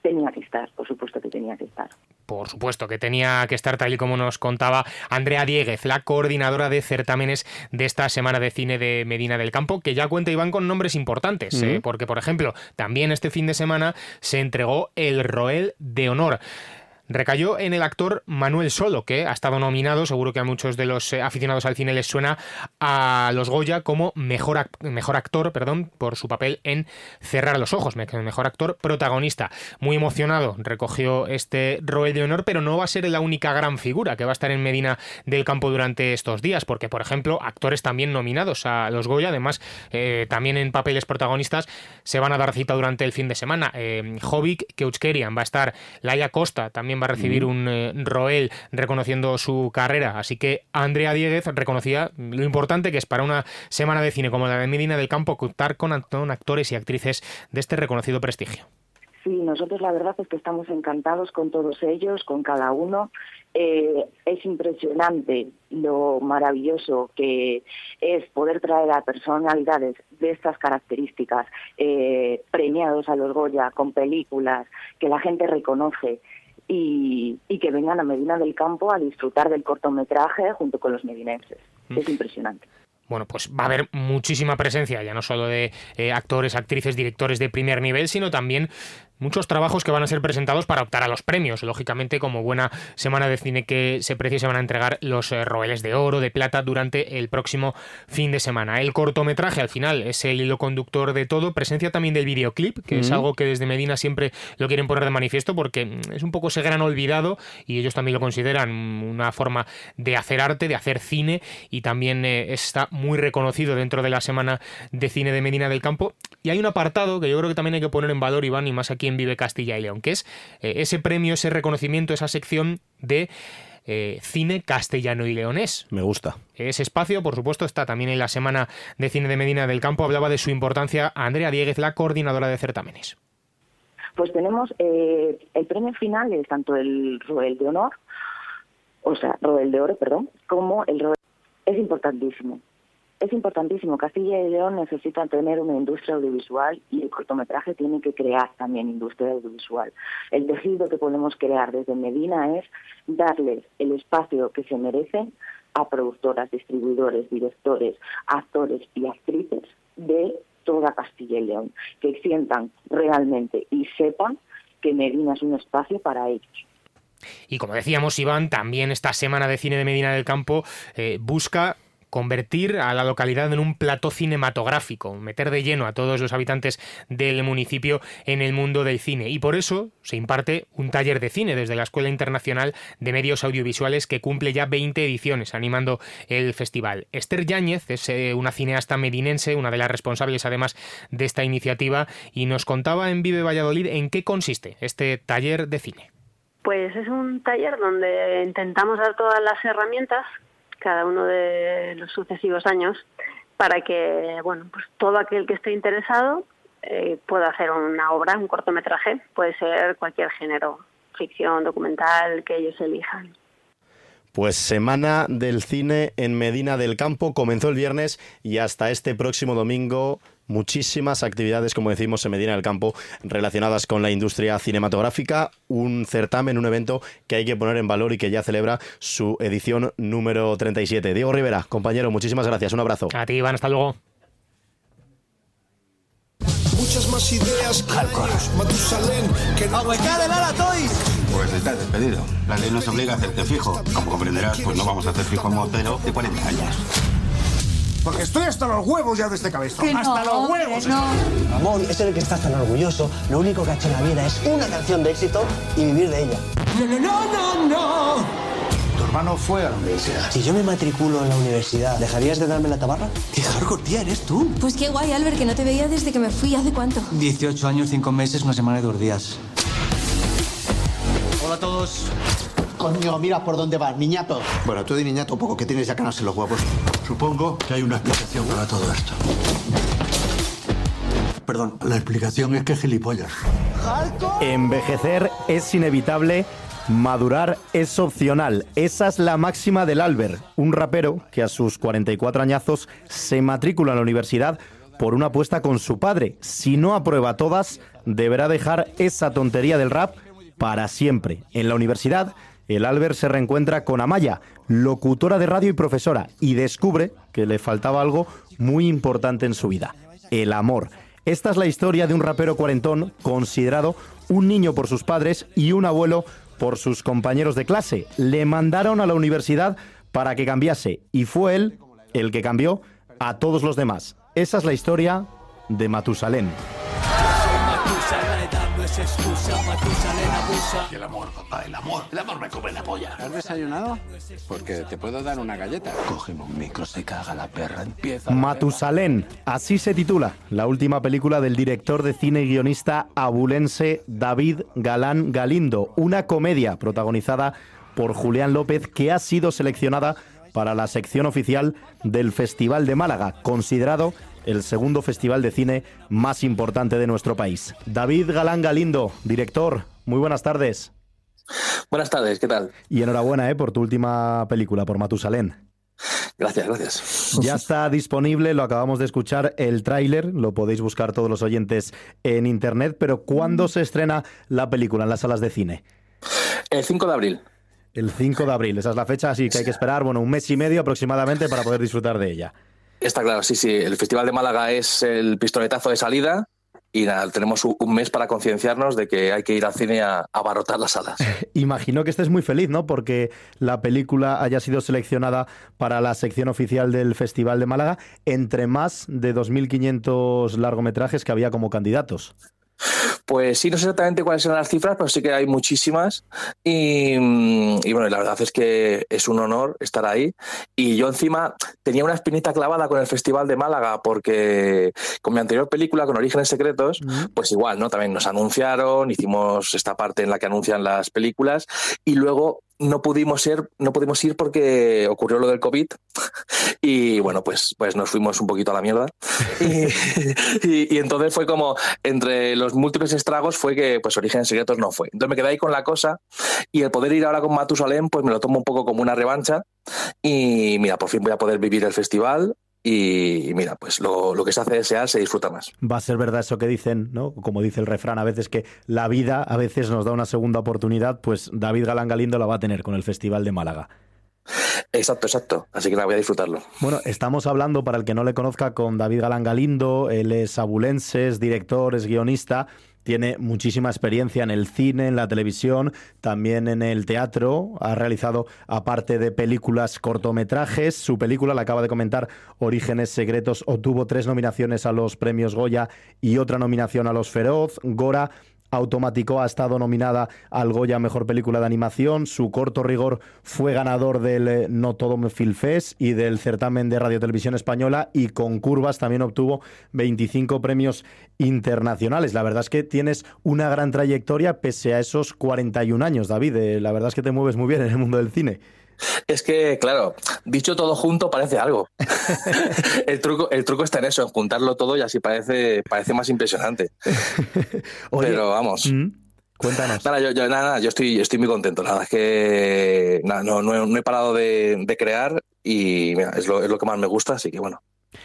tenía que estar, por supuesto que tenía que estar. Por supuesto que tenía que estar tal y como nos contaba Andrea Dieguez, la coordinadora de certámenes de esta Semana de Cine de Medina del Campo, que ya cuenta Iván con nombres importantes, ¿eh? porque por ejemplo, también este fin de semana se entregó el Roel de Honor recayó en el actor Manuel Solo, que ha estado nominado, seguro que a muchos de los eh, aficionados al cine les suena, a los Goya como mejor, mejor actor perdón, por su papel en Cerrar los Ojos, mejor actor protagonista. Muy emocionado, recogió este rol de honor, pero no va a ser la única gran figura que va a estar en Medina del Campo durante estos días, porque, por ejemplo, actores también nominados a los Goya, además, eh, también en papeles protagonistas, se van a dar cita durante el fin de semana. Eh, Jovic Keuchkerian va a estar, Laia Costa también va a recibir un eh, Roel reconociendo su carrera. Así que Andrea Dieguez reconocía lo importante que es para una semana de cine como la de Medina del Campo contar con actores y actrices de este reconocido prestigio. Sí, nosotros la verdad es que estamos encantados con todos ellos, con cada uno. Eh, es impresionante lo maravilloso que es poder traer a personalidades de estas características eh, premiados a los Goya con películas que la gente reconoce y, que vengan a Medina del Campo a disfrutar del cortometraje junto con los medinenses. Mm. Es impresionante bueno, pues va a haber muchísima presencia, ya no solo de eh, actores, actrices, directores de primer nivel, sino también muchos trabajos que van a ser presentados para optar a los premios. Lógicamente, como buena semana de cine que se precia, se van a entregar los eh, roeles de oro, de plata durante el próximo fin de semana. El cortometraje, al final, es el hilo conductor de todo. Presencia también del videoclip, que es algo que desde Medina siempre lo quieren poner de manifiesto porque mm, es un poco ese gran olvidado y ellos también lo consideran una forma de hacer arte, de hacer cine y también eh, está muy reconocido dentro de la semana de cine de Medina del Campo. Y hay un apartado que yo creo que también hay que poner en valor, Iván, y más aquí Vive Castilla y León, que es eh, ese premio, ese reconocimiento, esa sección de eh, cine castellano y leonés. Me gusta. Ese espacio, por supuesto, está también en la Semana de Cine de Medina del Campo. Hablaba de su importancia Andrea Dieguez, la coordinadora de certámenes. Pues tenemos eh, el premio final, es tanto el Roel de Honor, o sea, Roel de Oro, perdón, como el Roel. Es importantísimo es importantísimo. Castilla y León necesitan tener una industria audiovisual y el cortometraje tiene que crear también industria audiovisual. El tejido que podemos crear desde Medina es darles el espacio que se merecen a productoras, distribuidores, directores, actores y actrices de toda Castilla y León, que sientan realmente y sepan que Medina es un espacio para ellos. Y como decíamos, Iván, también esta semana de cine de Medina del Campo eh, busca convertir a la localidad en un plató cinematográfico, meter de lleno a todos los habitantes del municipio en el mundo del cine. Y por eso se imparte un taller de cine desde la Escuela Internacional de Medios Audiovisuales que cumple ya 20 ediciones animando el festival. Esther Yáñez es eh, una cineasta medinense, una de las responsables además de esta iniciativa, y nos contaba en Vive Valladolid en qué consiste este taller de cine. Pues es un taller donde intentamos dar todas las herramientas cada uno de los sucesivos años para que bueno pues todo aquel que esté interesado eh, pueda hacer una obra, un cortometraje, puede ser cualquier género, ficción, documental, que ellos elijan. Pues Semana del Cine en Medina del Campo comenzó el viernes y hasta este próximo domingo muchísimas actividades, como decimos, en Medina del Campo relacionadas con la industria cinematográfica. Un certamen, un evento que hay que poner en valor y que ya celebra su edición número 37. Diego Rivera, compañero, muchísimas gracias. Un abrazo. A ti, Iván, hasta luego. Muchas más ideas Matusalén, que no... Pues estás despedido. La ley nos obliga a hacerte fijo. Como comprenderás, pues no vamos a hacer fijo a un motero de 40 años. Porque estoy hasta los huevos ya de este cabezón. Que no, hasta los hombre, huevos. no. Ramón, ese del que estás tan orgulloso, lo único que ha hecho en la vida es una canción de éxito y vivir de ella. No, no, no, no, no. Tu hermano fue a la universidad. Si yo me matriculo en la universidad, ¿dejarías de darme la tabarra? ¡Qué hardcore, tía, eres tú! Pues qué guay, Albert, que no te veía desde que me fui. ¿Hace cuánto? 18 años, 5 meses, una semana y dos días. Hola a todos. Coño, mira por dónde vas, niñato. Bueno, tú de niñato poco que tienes ya canas en los huevos. Supongo que hay una explicación para todo esto. Perdón, la explicación es que gilipollas. Envejecer es inevitable, madurar es opcional. Esa es la máxima del Albert, un rapero que a sus 44 añazos se matricula en la universidad por una apuesta con su padre. Si no aprueba todas, deberá dejar esa tontería del rap para siempre. En la universidad, el Albert se reencuentra con Amaya, locutora de radio y profesora, y descubre que le faltaba algo muy importante en su vida, el amor. Esta es la historia de un rapero cuarentón considerado un niño por sus padres y un abuelo por sus compañeros de clase. Le mandaron a la universidad para que cambiase y fue él el que cambió a todos los demás. Esa es la historia de Matusalén. Y el amor, papá, el amor. El amor me come la polla. ¿Has desayunado? Porque te puedo dar una galleta. Cógeme un micro, se caga la perra, empieza. Matusalén, así se titula la última película del director de cine y guionista abulense David Galán Galindo, una comedia protagonizada por Julián López que ha sido seleccionada para la sección oficial del Festival de Málaga, considerado el segundo festival de cine más importante de nuestro país. David Galán Galindo, director, muy buenas tardes. Buenas tardes, ¿qué tal? Y enhorabuena eh, por tu última película, por Matusalén. Gracias, gracias. Ya está disponible, lo acabamos de escuchar, el tráiler, lo podéis buscar todos los oyentes en internet, pero ¿cuándo se estrena la película en las salas de cine? El 5 de abril. El 5 de abril, esa es la fecha, así que hay que esperar, bueno, un mes y medio aproximadamente para poder disfrutar de ella. Está claro, sí, sí. El Festival de Málaga es el pistoletazo de salida y nada, tenemos un mes para concienciarnos de que hay que ir al cine a abarrotar las salas. Imagino que estés muy feliz, ¿no? Porque la película haya sido seleccionada para la sección oficial del Festival de Málaga entre más de 2.500 largometrajes que había como candidatos. Pues sí, no sé exactamente cuáles son las cifras, pero sí que hay muchísimas. Y, mm, y bueno, la verdad es que es un honor estar ahí. Y yo encima tenía una espinita clavada con el Festival de Málaga, porque con mi anterior película, con Orígenes Secretos, pues igual, ¿no? También nos anunciaron, hicimos esta parte en la que anuncian las películas, y luego no pudimos ir, no pudimos ir porque ocurrió lo del COVID y bueno, pues, pues nos fuimos un poquito a la mierda. Y, y- y entonces fue como, entre los múltiples estragos fue que pues Orígenes Secretos no fue. Entonces me quedé ahí con la cosa y el poder ir ahora con Matusalén pues me lo tomo un poco como una revancha y mira, por fin voy a poder vivir el festival y mira, pues lo, lo que se hace desear se disfruta más. Va a ser verdad eso que dicen, ¿no? Como dice el refrán a veces que la vida a veces nos da una segunda oportunidad, pues David Galán Galindo la va a tener con el Festival de Málaga. Exacto, exacto. Así que nada, voy a disfrutarlo. Bueno, estamos hablando, para el que no le conozca, con David Galán Galindo, él es abulense, es director, es guionista, tiene muchísima experiencia en el cine, en la televisión, también en el teatro. Ha realizado, aparte de películas, cortometrajes. Su película, la acaba de comentar, Orígenes Secretos, obtuvo tres nominaciones a los premios Goya y otra nominación a los Feroz. Gora Automático ha estado nominada al Goya Mejor Película de Animación. Su corto rigor fue ganador del eh, No Todo Me Film Fest y del certamen de Radio Televisión Española y con Curvas también obtuvo 25 premios internacionales. La verdad es que tienes una gran trayectoria pese a esos 41 años, David. Eh, la verdad es que te mueves muy bien en el mundo del cine. Es que, claro, dicho todo junto parece algo. el, truco, el truco está en eso, en juntarlo todo y así parece, parece más impresionante. Pero vamos. ¿Mm? Cuéntanos. Nada, yo, yo, nada, yo estoy, estoy muy contento. Nada, es que nada, no, no, he parado de, de crear y mira, es, lo, es lo que más me gusta, así que bueno,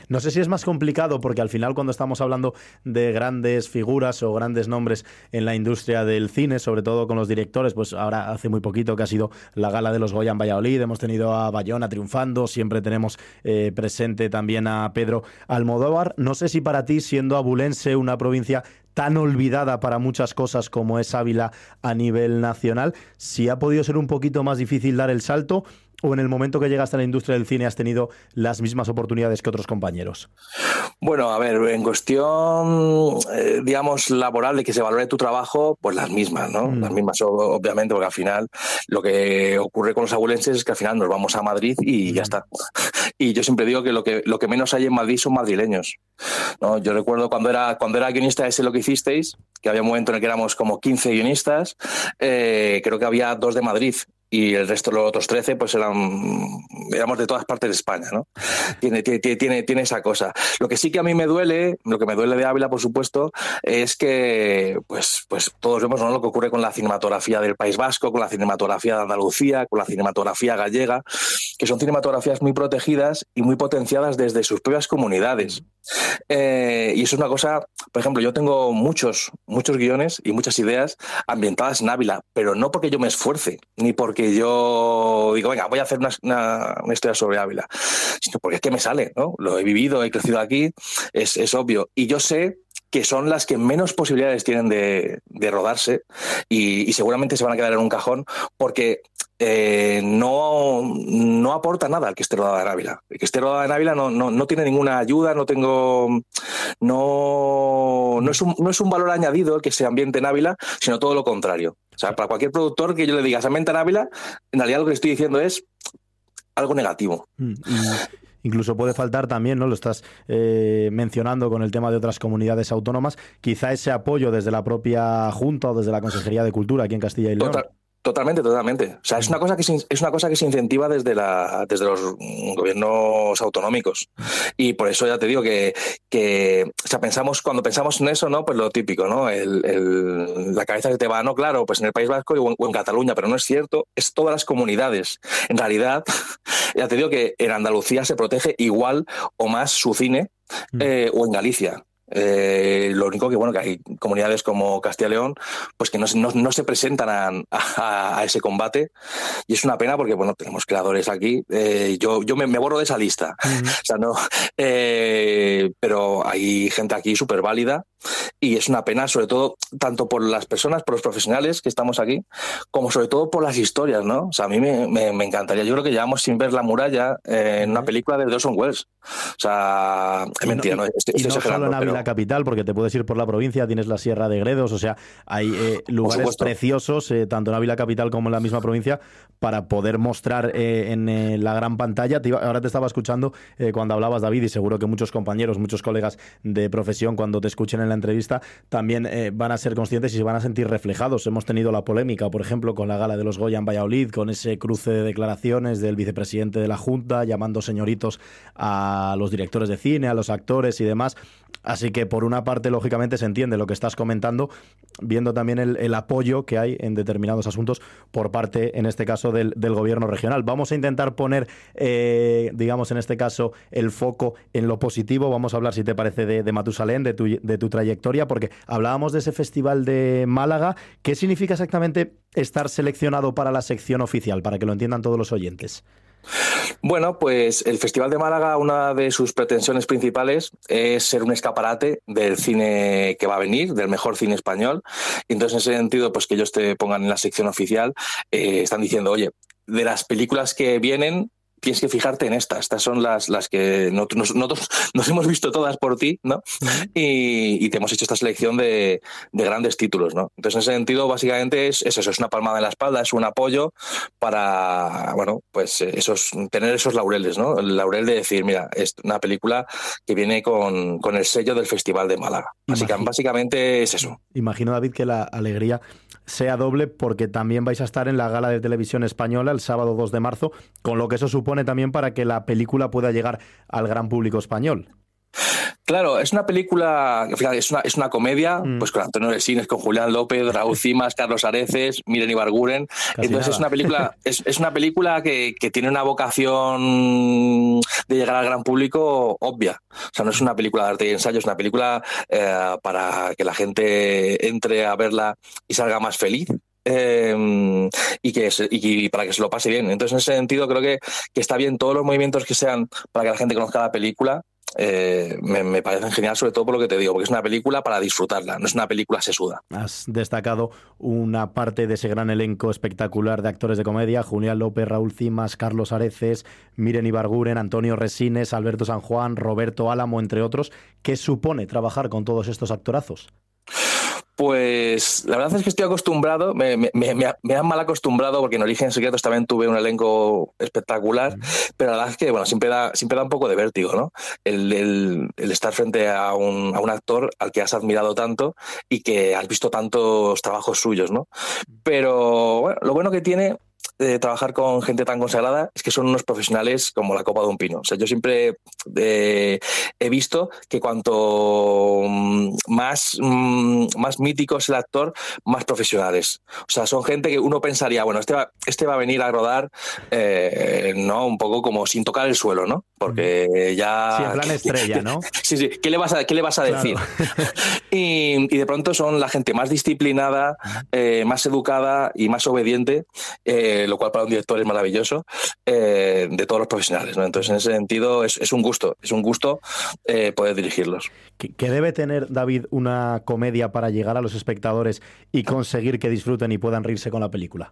no sé si es más complicado porque al final cuando estamos hablando de grandes figuras o grandes nombres en la industria del cine, sobre todo con los directores, pues ahora hace muy poquito que ha sido la gala de los Goya en Valladolid, hemos tenido a Bayona triunfando, siempre tenemos eh, presente también a Pedro Almodóvar. No sé si para ti, siendo abulense, una provincia tan olvidada para muchas cosas como es Ávila a nivel nacional, si ha podido ser un poquito más difícil dar el salto o en el momento que llegaste a la industria del cine has tenido las mismas oportunidades que otros compañeros? Bueno, a ver, en cuestión, eh, digamos, laboral, de que se valore tu trabajo, pues las mismas, ¿no? Mm. Las mismas, obviamente, porque al final lo que ocurre con los abulenses es que al final nos vamos a Madrid y ya mm. está. Y yo siempre digo que lo que, lo que menos hay en Madrid son madrileños. ¿no? Yo recuerdo cuando era, cuando era guionista ese lo que hicisteis, que había un momento en el que éramos como 15 guionistas, eh, creo que había dos de Madrid y el resto, los otros 13, pues eran, éramos de todas partes de España, ¿no? Tiene, tiene, tiene, esa cosa. Lo que sí que a mí me duele, lo que me duele de Ávila, por supuesto, es que, pues, pues todos vemos ¿no? lo que ocurre con la cinematografía del País Vasco, con la cinematografía de Andalucía, con la cinematografía gallega, que son cinematografías muy protegidas y muy potenciadas desde sus propias comunidades. Eh, y eso es una cosa, por ejemplo, yo tengo muchos, muchos guiones y muchas ideas ambientadas en Ávila, pero no porque yo me esfuerce, ni porque yo digo, venga, voy a hacer una, historia sobre Ávila, porque es que me sale, ¿no? Lo he vivido, he crecido aquí, es, es obvio. Y yo sé que son las que menos posibilidades tienen de, rodarse y, seguramente se van a quedar en un cajón porque eh, no, no aporta nada al que esté rodada en Ávila. El que esté rodada en Ávila no, no, tiene ninguna ayuda, no tengo. No, no, es un, no es un valor añadido el que se ambiente en Ávila, sino todo lo contrario. O sea, para cualquier productor que yo le diga se ambienta en Ávila, en realidad lo que estoy diciendo es algo negativo. Mm, incluso puede faltar también, ¿no? Lo estás eh, mencionando con el tema de otras comunidades autónomas, quizá ese apoyo desde la propia Junta o desde la Consejería de Cultura aquí en Castilla y León. Totalmente, totalmente. O sea, es una cosa que se, es una cosa que se incentiva desde la desde los gobiernos autonómicos y por eso ya te digo que, que o sea, pensamos cuando pensamos en eso, no, pues lo típico, no, el, la cabeza que te va, no, claro, pues en el País Vasco o en, Cataluña, pero no es cierto, es todas las comunidades. En realidad, ya te digo que en Andalucía se protege igual o más su cine mm. eh, o en Galicia. Eh, lo único que, bueno, que hay comunidades como Castilla y León, pues que no, no, se presentan a, ese combate. Y es una pena porque, bueno, tenemos creadores aquí. Eh, yo yo me, borro de esa lista. o sea, no, eh, pero hay gente aquí súper válida y es una pena, sobre todo, tanto por las personas, por los profesionales que estamos aquí, como sobre todo por las historias, ¿no? O sea, a mí me, me, encantaría. Yo creo que llevamos sin ver La Muralla en una película de Dawson Wells. O sea, es mentira, ¿no? Estoy, y no solo en Ávila Capital, porque te puedes ir por la provincia, tienes la Sierra de Gredos, o sea, hay eh, lugares preciosos, eh, tanto en Ávila Capital como en la misma provincia, para poder mostrar eh, en la gran pantalla. ahora te estaba escuchando cuando hablabas, David, y seguro que muchos compañeros, muchos colegas de profesión, cuando te escuchen en la entrevista, también van a ser conscientes y se van a sentir reflejados. Hemos tenido la polémica, por ejemplo, con la gala de los Goya en Valladolid, con ese cruce de declaraciones del vicepresidente de la Junta, llamando señoritos a los directores de cine, a los actores y demás. Así que por una parte, lógicamente, se entiende lo que estás comentando, viendo también el, apoyo que hay en determinados asuntos por parte, en este caso, del, gobierno regional. Vamos a intentar poner, eh, digamos, en este caso, el foco en lo positivo. Vamos a hablar, si te parece, de, de Matusalén, de tu, de tu trayectoria, porque hablábamos de ese festival de Málaga. ¿Qué significa exactamente estar seleccionado para la sección oficial, para que lo entiendan todos los oyentes? Bueno, pues el Festival de Málaga, una de sus pretensiones principales es ser un escaparate del cine que va a venir, del mejor cine español. Entonces, en ese sentido, pues que ellos te pongan en la sección oficial, eh, están diciendo, oye, de las películas que vienen, tienes que fijarte en estas. Estas son las, las que nosotros, nos hemos visto todas por ti, ¿no? y, te hemos hecho esta selección de, grandes títulos, ¿no? Entonces, en ese sentido, básicamente es, eso, es una palmada en la espalda, es un apoyo para, bueno, pues esos, tener esos laureles, ¿no? El laurel de decir, mira, es una película que viene con, el sello del Festival de Málaga. básicamente es eso. Imagino, David, que la alegría sea doble porque también vais a estar en la gala de televisión española el sábado 2 de marzo, con lo que eso supone también para que la película pueda llegar al gran público español. Claro, es una película, es una, es una comedia, mm. pues con Antonio Resines, con Julián López, Raúl Cimas, Carlos Areces, Miren Ibarguren. Entonces es una película, es, es una película que, que, tiene una vocación de llegar al gran público obvia. O sea, no es una película de arte y ensayo, es una película eh, para que la gente entre a verla y salga más feliz. Eh, y que y para que se lo pase bien. Entonces, en ese sentido, creo que, que, está bien todos los movimientos que sean para que la gente conozca la película, eh, me, me, parecen genial, sobre todo por lo que te digo, porque es una película para disfrutarla, no es una película sesuda. Has destacado una parte de ese gran elenco espectacular de actores de comedia: Julián López, Raúl Cimas, Carlos Areces, Miren Ibarguren, Antonio Resines, Alberto San Juan, Roberto Álamo, entre otros. ¿Qué supone trabajar con todos estos actorazos? Pues la verdad es que estoy acostumbrado, me, han mal acostumbrado porque en Origen Secretos también tuve un elenco espectacular, pero la verdad es que bueno, siempre da, siempre da un poco de vértigo, ¿no? El, estar frente a un, a un, actor al que has admirado tanto y que has visto tantos trabajos suyos, ¿no? Pero bueno, lo bueno que tiene de trabajar con gente tan consagrada es que son unos profesionales como la copa de un pino. O sea, yo siempre eh, he visto que cuanto mm, más, mm, más mítico es el actor, más profesionales. O sea, son gente que uno pensaría, bueno, este va, este va a venir a rodar, eh, ¿no? Un poco como sin tocar el suelo, ¿no? Porque ya... Sí, en plan estrella, ¿no? sí, sí. ¿Qué le vas a, qué le vas a decir? y, de pronto son la gente más disciplinada, eh, más educada y más obediente lo cual para un director es maravilloso, eh, de todos los profesionales. Entonces, en ese sentido, es, un gusto, es un gusto eh, poder dirigirlos. ¿Qué, debe tener, David, una comedia para llegar a los espectadores y conseguir que disfruten y puedan reírse con la película?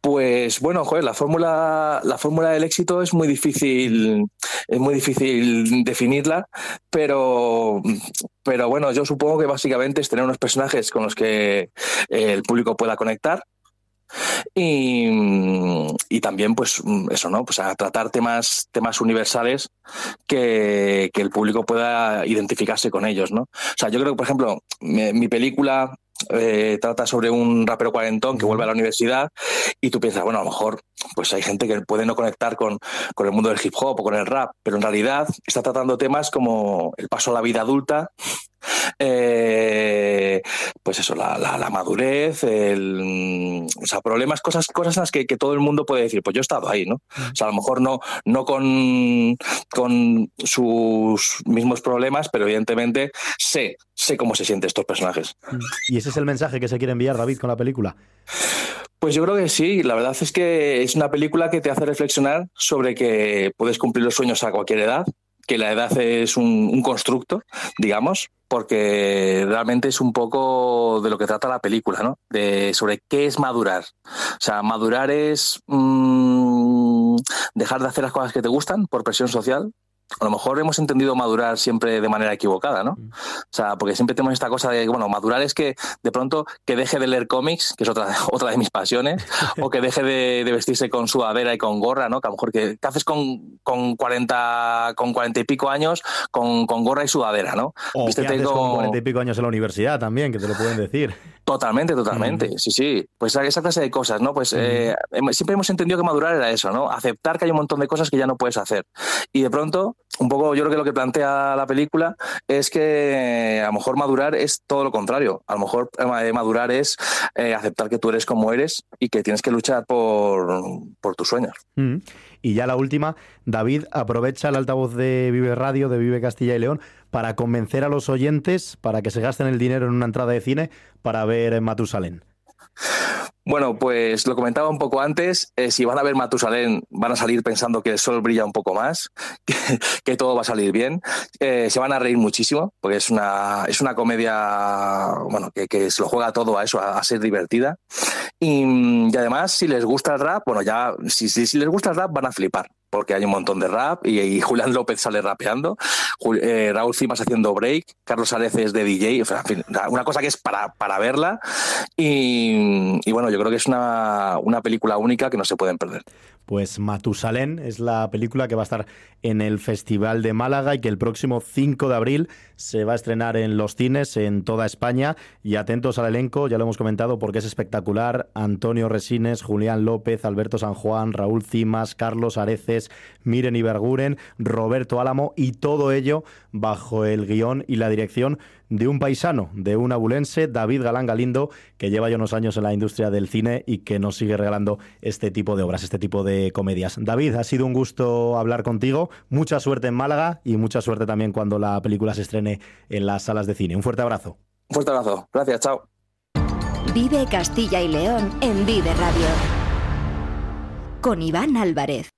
Pues bueno, joder, la fórmula, la fórmula del éxito es muy difícil, es muy difícil definirla, pero, pero bueno, yo supongo que básicamente es tener unos personajes con los que el público pueda conectar, y, también, pues, eso, ¿no? Pues a tratar temas, temas universales que, el público pueda identificarse con ellos, ¿no? O sea, yo creo que, por ejemplo, mi, película eh, trata sobre un rapero cuarentón que vuelve a la universidad y tú piensas, bueno, a lo mejor pues hay gente que puede no conectar con, con, el mundo del hip hop o con el rap, pero en realidad está tratando temas como el paso a la vida adulta eh, pues eso, la, la, madurez, el, o sea, problemas, cosas, cosas en las que, todo el mundo puede decir, pues yo he estado ahí, ¿no? O sea, a lo mejor no, no con, con sus mismos problemas, pero evidentemente sé, sé cómo se sienten estos personajes. ¿Y ese es el mensaje que se quiere enviar, David, con la película? Pues yo creo que sí, la verdad es que es una película que te hace reflexionar sobre que puedes cumplir los sueños a cualquier edad, que la edad es un, constructo, digamos, porque realmente es un poco de lo que trata la película, ¿no? De sobre qué es madurar. O sea, madurar es mm, dejar de hacer las cosas que te gustan por presión social, a lo mejor hemos entendido madurar siempre de manera equivocada, ¿no? Mm. O sea, porque siempre tenemos esta cosa de, bueno, madurar es que de pronto que deje de leer cómics, que es otra, otra de mis pasiones, o que deje de, vestirse con sudadera y con gorra, ¿no? Que a lo mejor que, ¿qué haces con, con 40 con 40 y pico años con, con gorra y sudadera, ¿no? O ¿qué haces con 40 y pico años en la universidad también, que te lo pueden decir. Totalmente, totalmente. Mm. Sí, sí. Pues esa clase de cosas, ¿no? Pues mm. eh, siempre hemos entendido que madurar era eso, ¿no? Aceptar que hay un montón de cosas que ya no puedes hacer. Y de pronto un poco yo creo que lo que plantea la película es que a lo mejor madurar es todo lo contrario. A lo mejor eh, madurar es eh, aceptar que tú eres como eres y que tienes que luchar por, tus sueños. Mm. Y ya la última, David aprovecha el altavoz de Vive Radio, de Vive Castilla y León, para convencer a los oyentes para que se gasten el dinero en una entrada de cine para ver Matusalén. Bueno, pues lo comentaba un poco antes, eh, si van a ver Matusalén van a salir pensando que el sol brilla un poco más, que, todo va a salir bien, eh, se van a reír muchísimo, porque es una, es una comedia bueno, que, se lo juega todo a eso, a, ser divertida. Y, además, si les gusta el rap, bueno, ya, si, si les gusta el rap van a flipar, porque hay un montón de rap y, Julián López sale rapeando, eh, Raúl Cimas haciendo break, Carlos Areces de DJ, una cosa que es para, para verla y, y, bueno, yo creo que es una, una película única que no se pueden perder. Pues Matusalén es la película que va a estar en el Festival de Málaga y que el próximo 5 de abril se va a estrenar en los cines en toda España. Y atentos al elenco, ya lo hemos comentado porque es espectacular. Antonio Resines, Julián López, Alberto San Juan, Raúl Cimas, Carlos Areces, Miren Iberguren, Roberto Álamo y todo ello bajo el guion y la dirección de un paisano, de un abulense, David Galán Galindo, que lleva ya unos años en la industria del cine y que nos sigue regalando este tipo de obras, este tipo de comedias. David, ha sido un gusto hablar contigo. Mucha suerte en Málaga y mucha suerte también cuando la película se estrene en las salas de cine. Un fuerte abrazo. Un fuerte abrazo. Gracias, chao. Vive Castilla y León en Vive Radio. Con Iván Álvarez.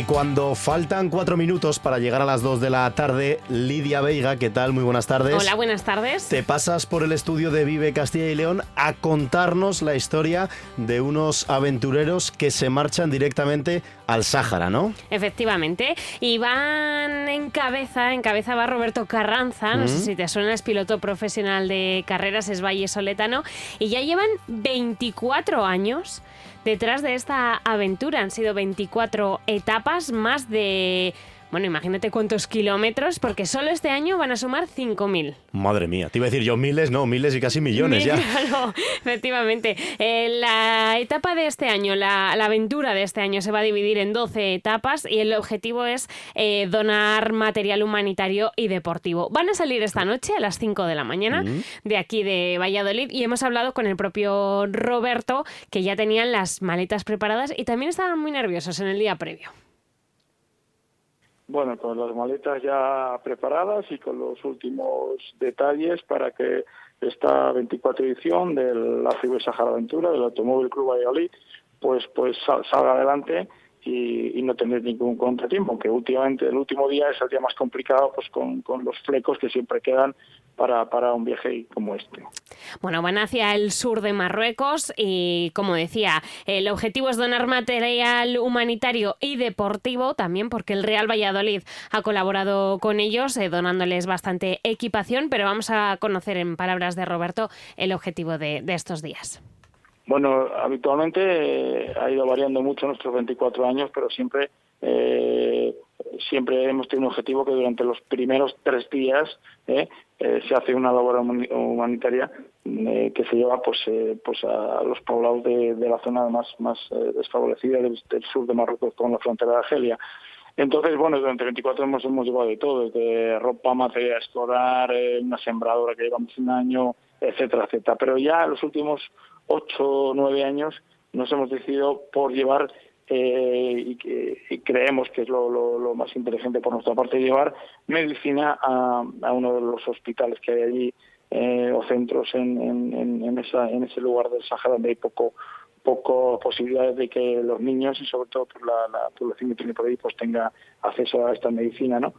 Y cuando faltan cuatro minutos para llegar a las dos de la tarde, Lidia Veiga, ¿qué tal? Muy buenas tardes. Hola, buenas tardes. Te pasas por el estudio de Vive Castilla y León a contarnos la historia de unos aventureros que se marchan directamente al Sáhara, ¿no? Efectivamente. Y van en cabeza, en cabeza va Roberto Carranza, no sé si te suena, es piloto profesional de carreras, es Valle Soletano, y ya llevan 24 años detrás de esta aventura. Han sido 24 etapas, más de bueno, imagínate cuántos kilómetros, porque solo este año van a sumar 5.000. Madre mía, te iba a decir yo miles, no, miles y casi millones ya. Claro, efectivamente. Eh, la etapa de este año, la, aventura de este año se va a dividir en 12 etapas y el objetivo es eh, donar material humanitario y deportivo. Van a salir esta noche a las 5 de la mañana de aquí de Valladolid y hemos hablado con el propio Roberto que ya tenían las maletas preparadas y también estaban muy nerviosos en el día previo. Bueno, con las maletas ya preparadas y con los últimos detalles para que esta 24 edición del la Sahara Aventura del Automóvil Club Valladolid pues pues salga adelante y, no tener ningún contratiempo, aunque últimamente el último día es el día más complicado pues con, con los flecos que siempre quedan para, para un viaje como este. Bueno, van hacia el sur de Marruecos y, como decía, el objetivo es donar material humanitario y deportivo también porque el Real Valladolid ha colaborado con ellos eh, donándoles bastante equipación, pero vamos a conocer en palabras de Roberto el objetivo de, de estos días. Bueno, habitualmente eh, ha ido variando mucho nuestros 24 años, pero siempre eh, siempre hemos tenido un objetivo que durante los primeros tres días eh, se hace una labor humanitaria que se lleva pues pues a los poblados de, la zona más más desfavorecida del, sur de Marruecos con la frontera de Argelia. Entonces, bueno, durante 24 hemos, hemos llevado de todo, desde ropa, material escolar, una sembradora que llevamos un año, etcétera, etcétera. Pero ya los últimos ocho o nueve años nos hemos decidido por llevar eh, y, que, creemos que es lo, más inteligente por nuestra parte llevar medicina a, uno de los hospitales que hay allí eh, o centros en, en, esa, en ese lugar del Sahara donde hay poco poco posibilidades de que los niños y sobre todo por la, la población que tiene por ahí pues tenga acceso a esta medicina no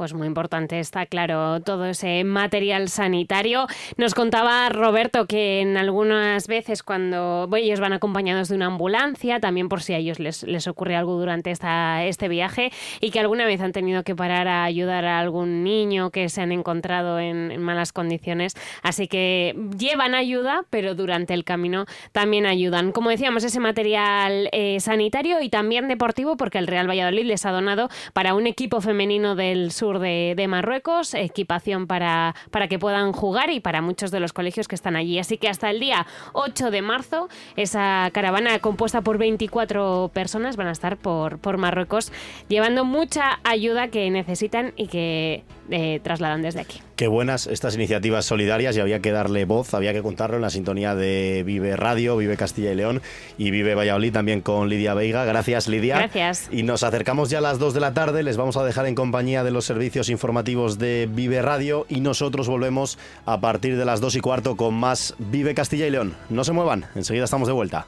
pues muy importante está claro todo ese material sanitario. Nos contaba Roberto que en algunas veces cuando ellos van acompañados de una ambulancia, también por si a ellos les, les ocurre algo durante esta, este viaje y que alguna vez han tenido que parar a ayudar a algún niño que se han encontrado en, malas condiciones. Así que llevan ayuda, pero durante el camino también ayudan. Como decíamos, ese material eh, sanitario y también deportivo porque el Real Valladolid les ha donado para un equipo femenino del sur sur de, de Marruecos, equipación para, para que puedan jugar y para muchos de los colegios que están allí. Así que hasta el día 8 de marzo, esa caravana compuesta por 24 personas van a estar por, por Marruecos llevando mucha ayuda que necesitan y que eh, trasladan desde aquí. Qué buenas estas iniciativas solidarias y había que darle voz, había que contarlo en la sintonía de Vive Radio, Vive Castilla y León y Vive Valladolid también con Lidia Veiga. Gracias Lidia. Gracias. Y nos acercamos ya a las 2 de la tarde, les vamos a dejar en compañía de los servicios informativos de Vive Radio y nosotros volvemos a partir de las 2 y cuarto con más Vive Castilla y León. No se muevan, enseguida estamos de vuelta.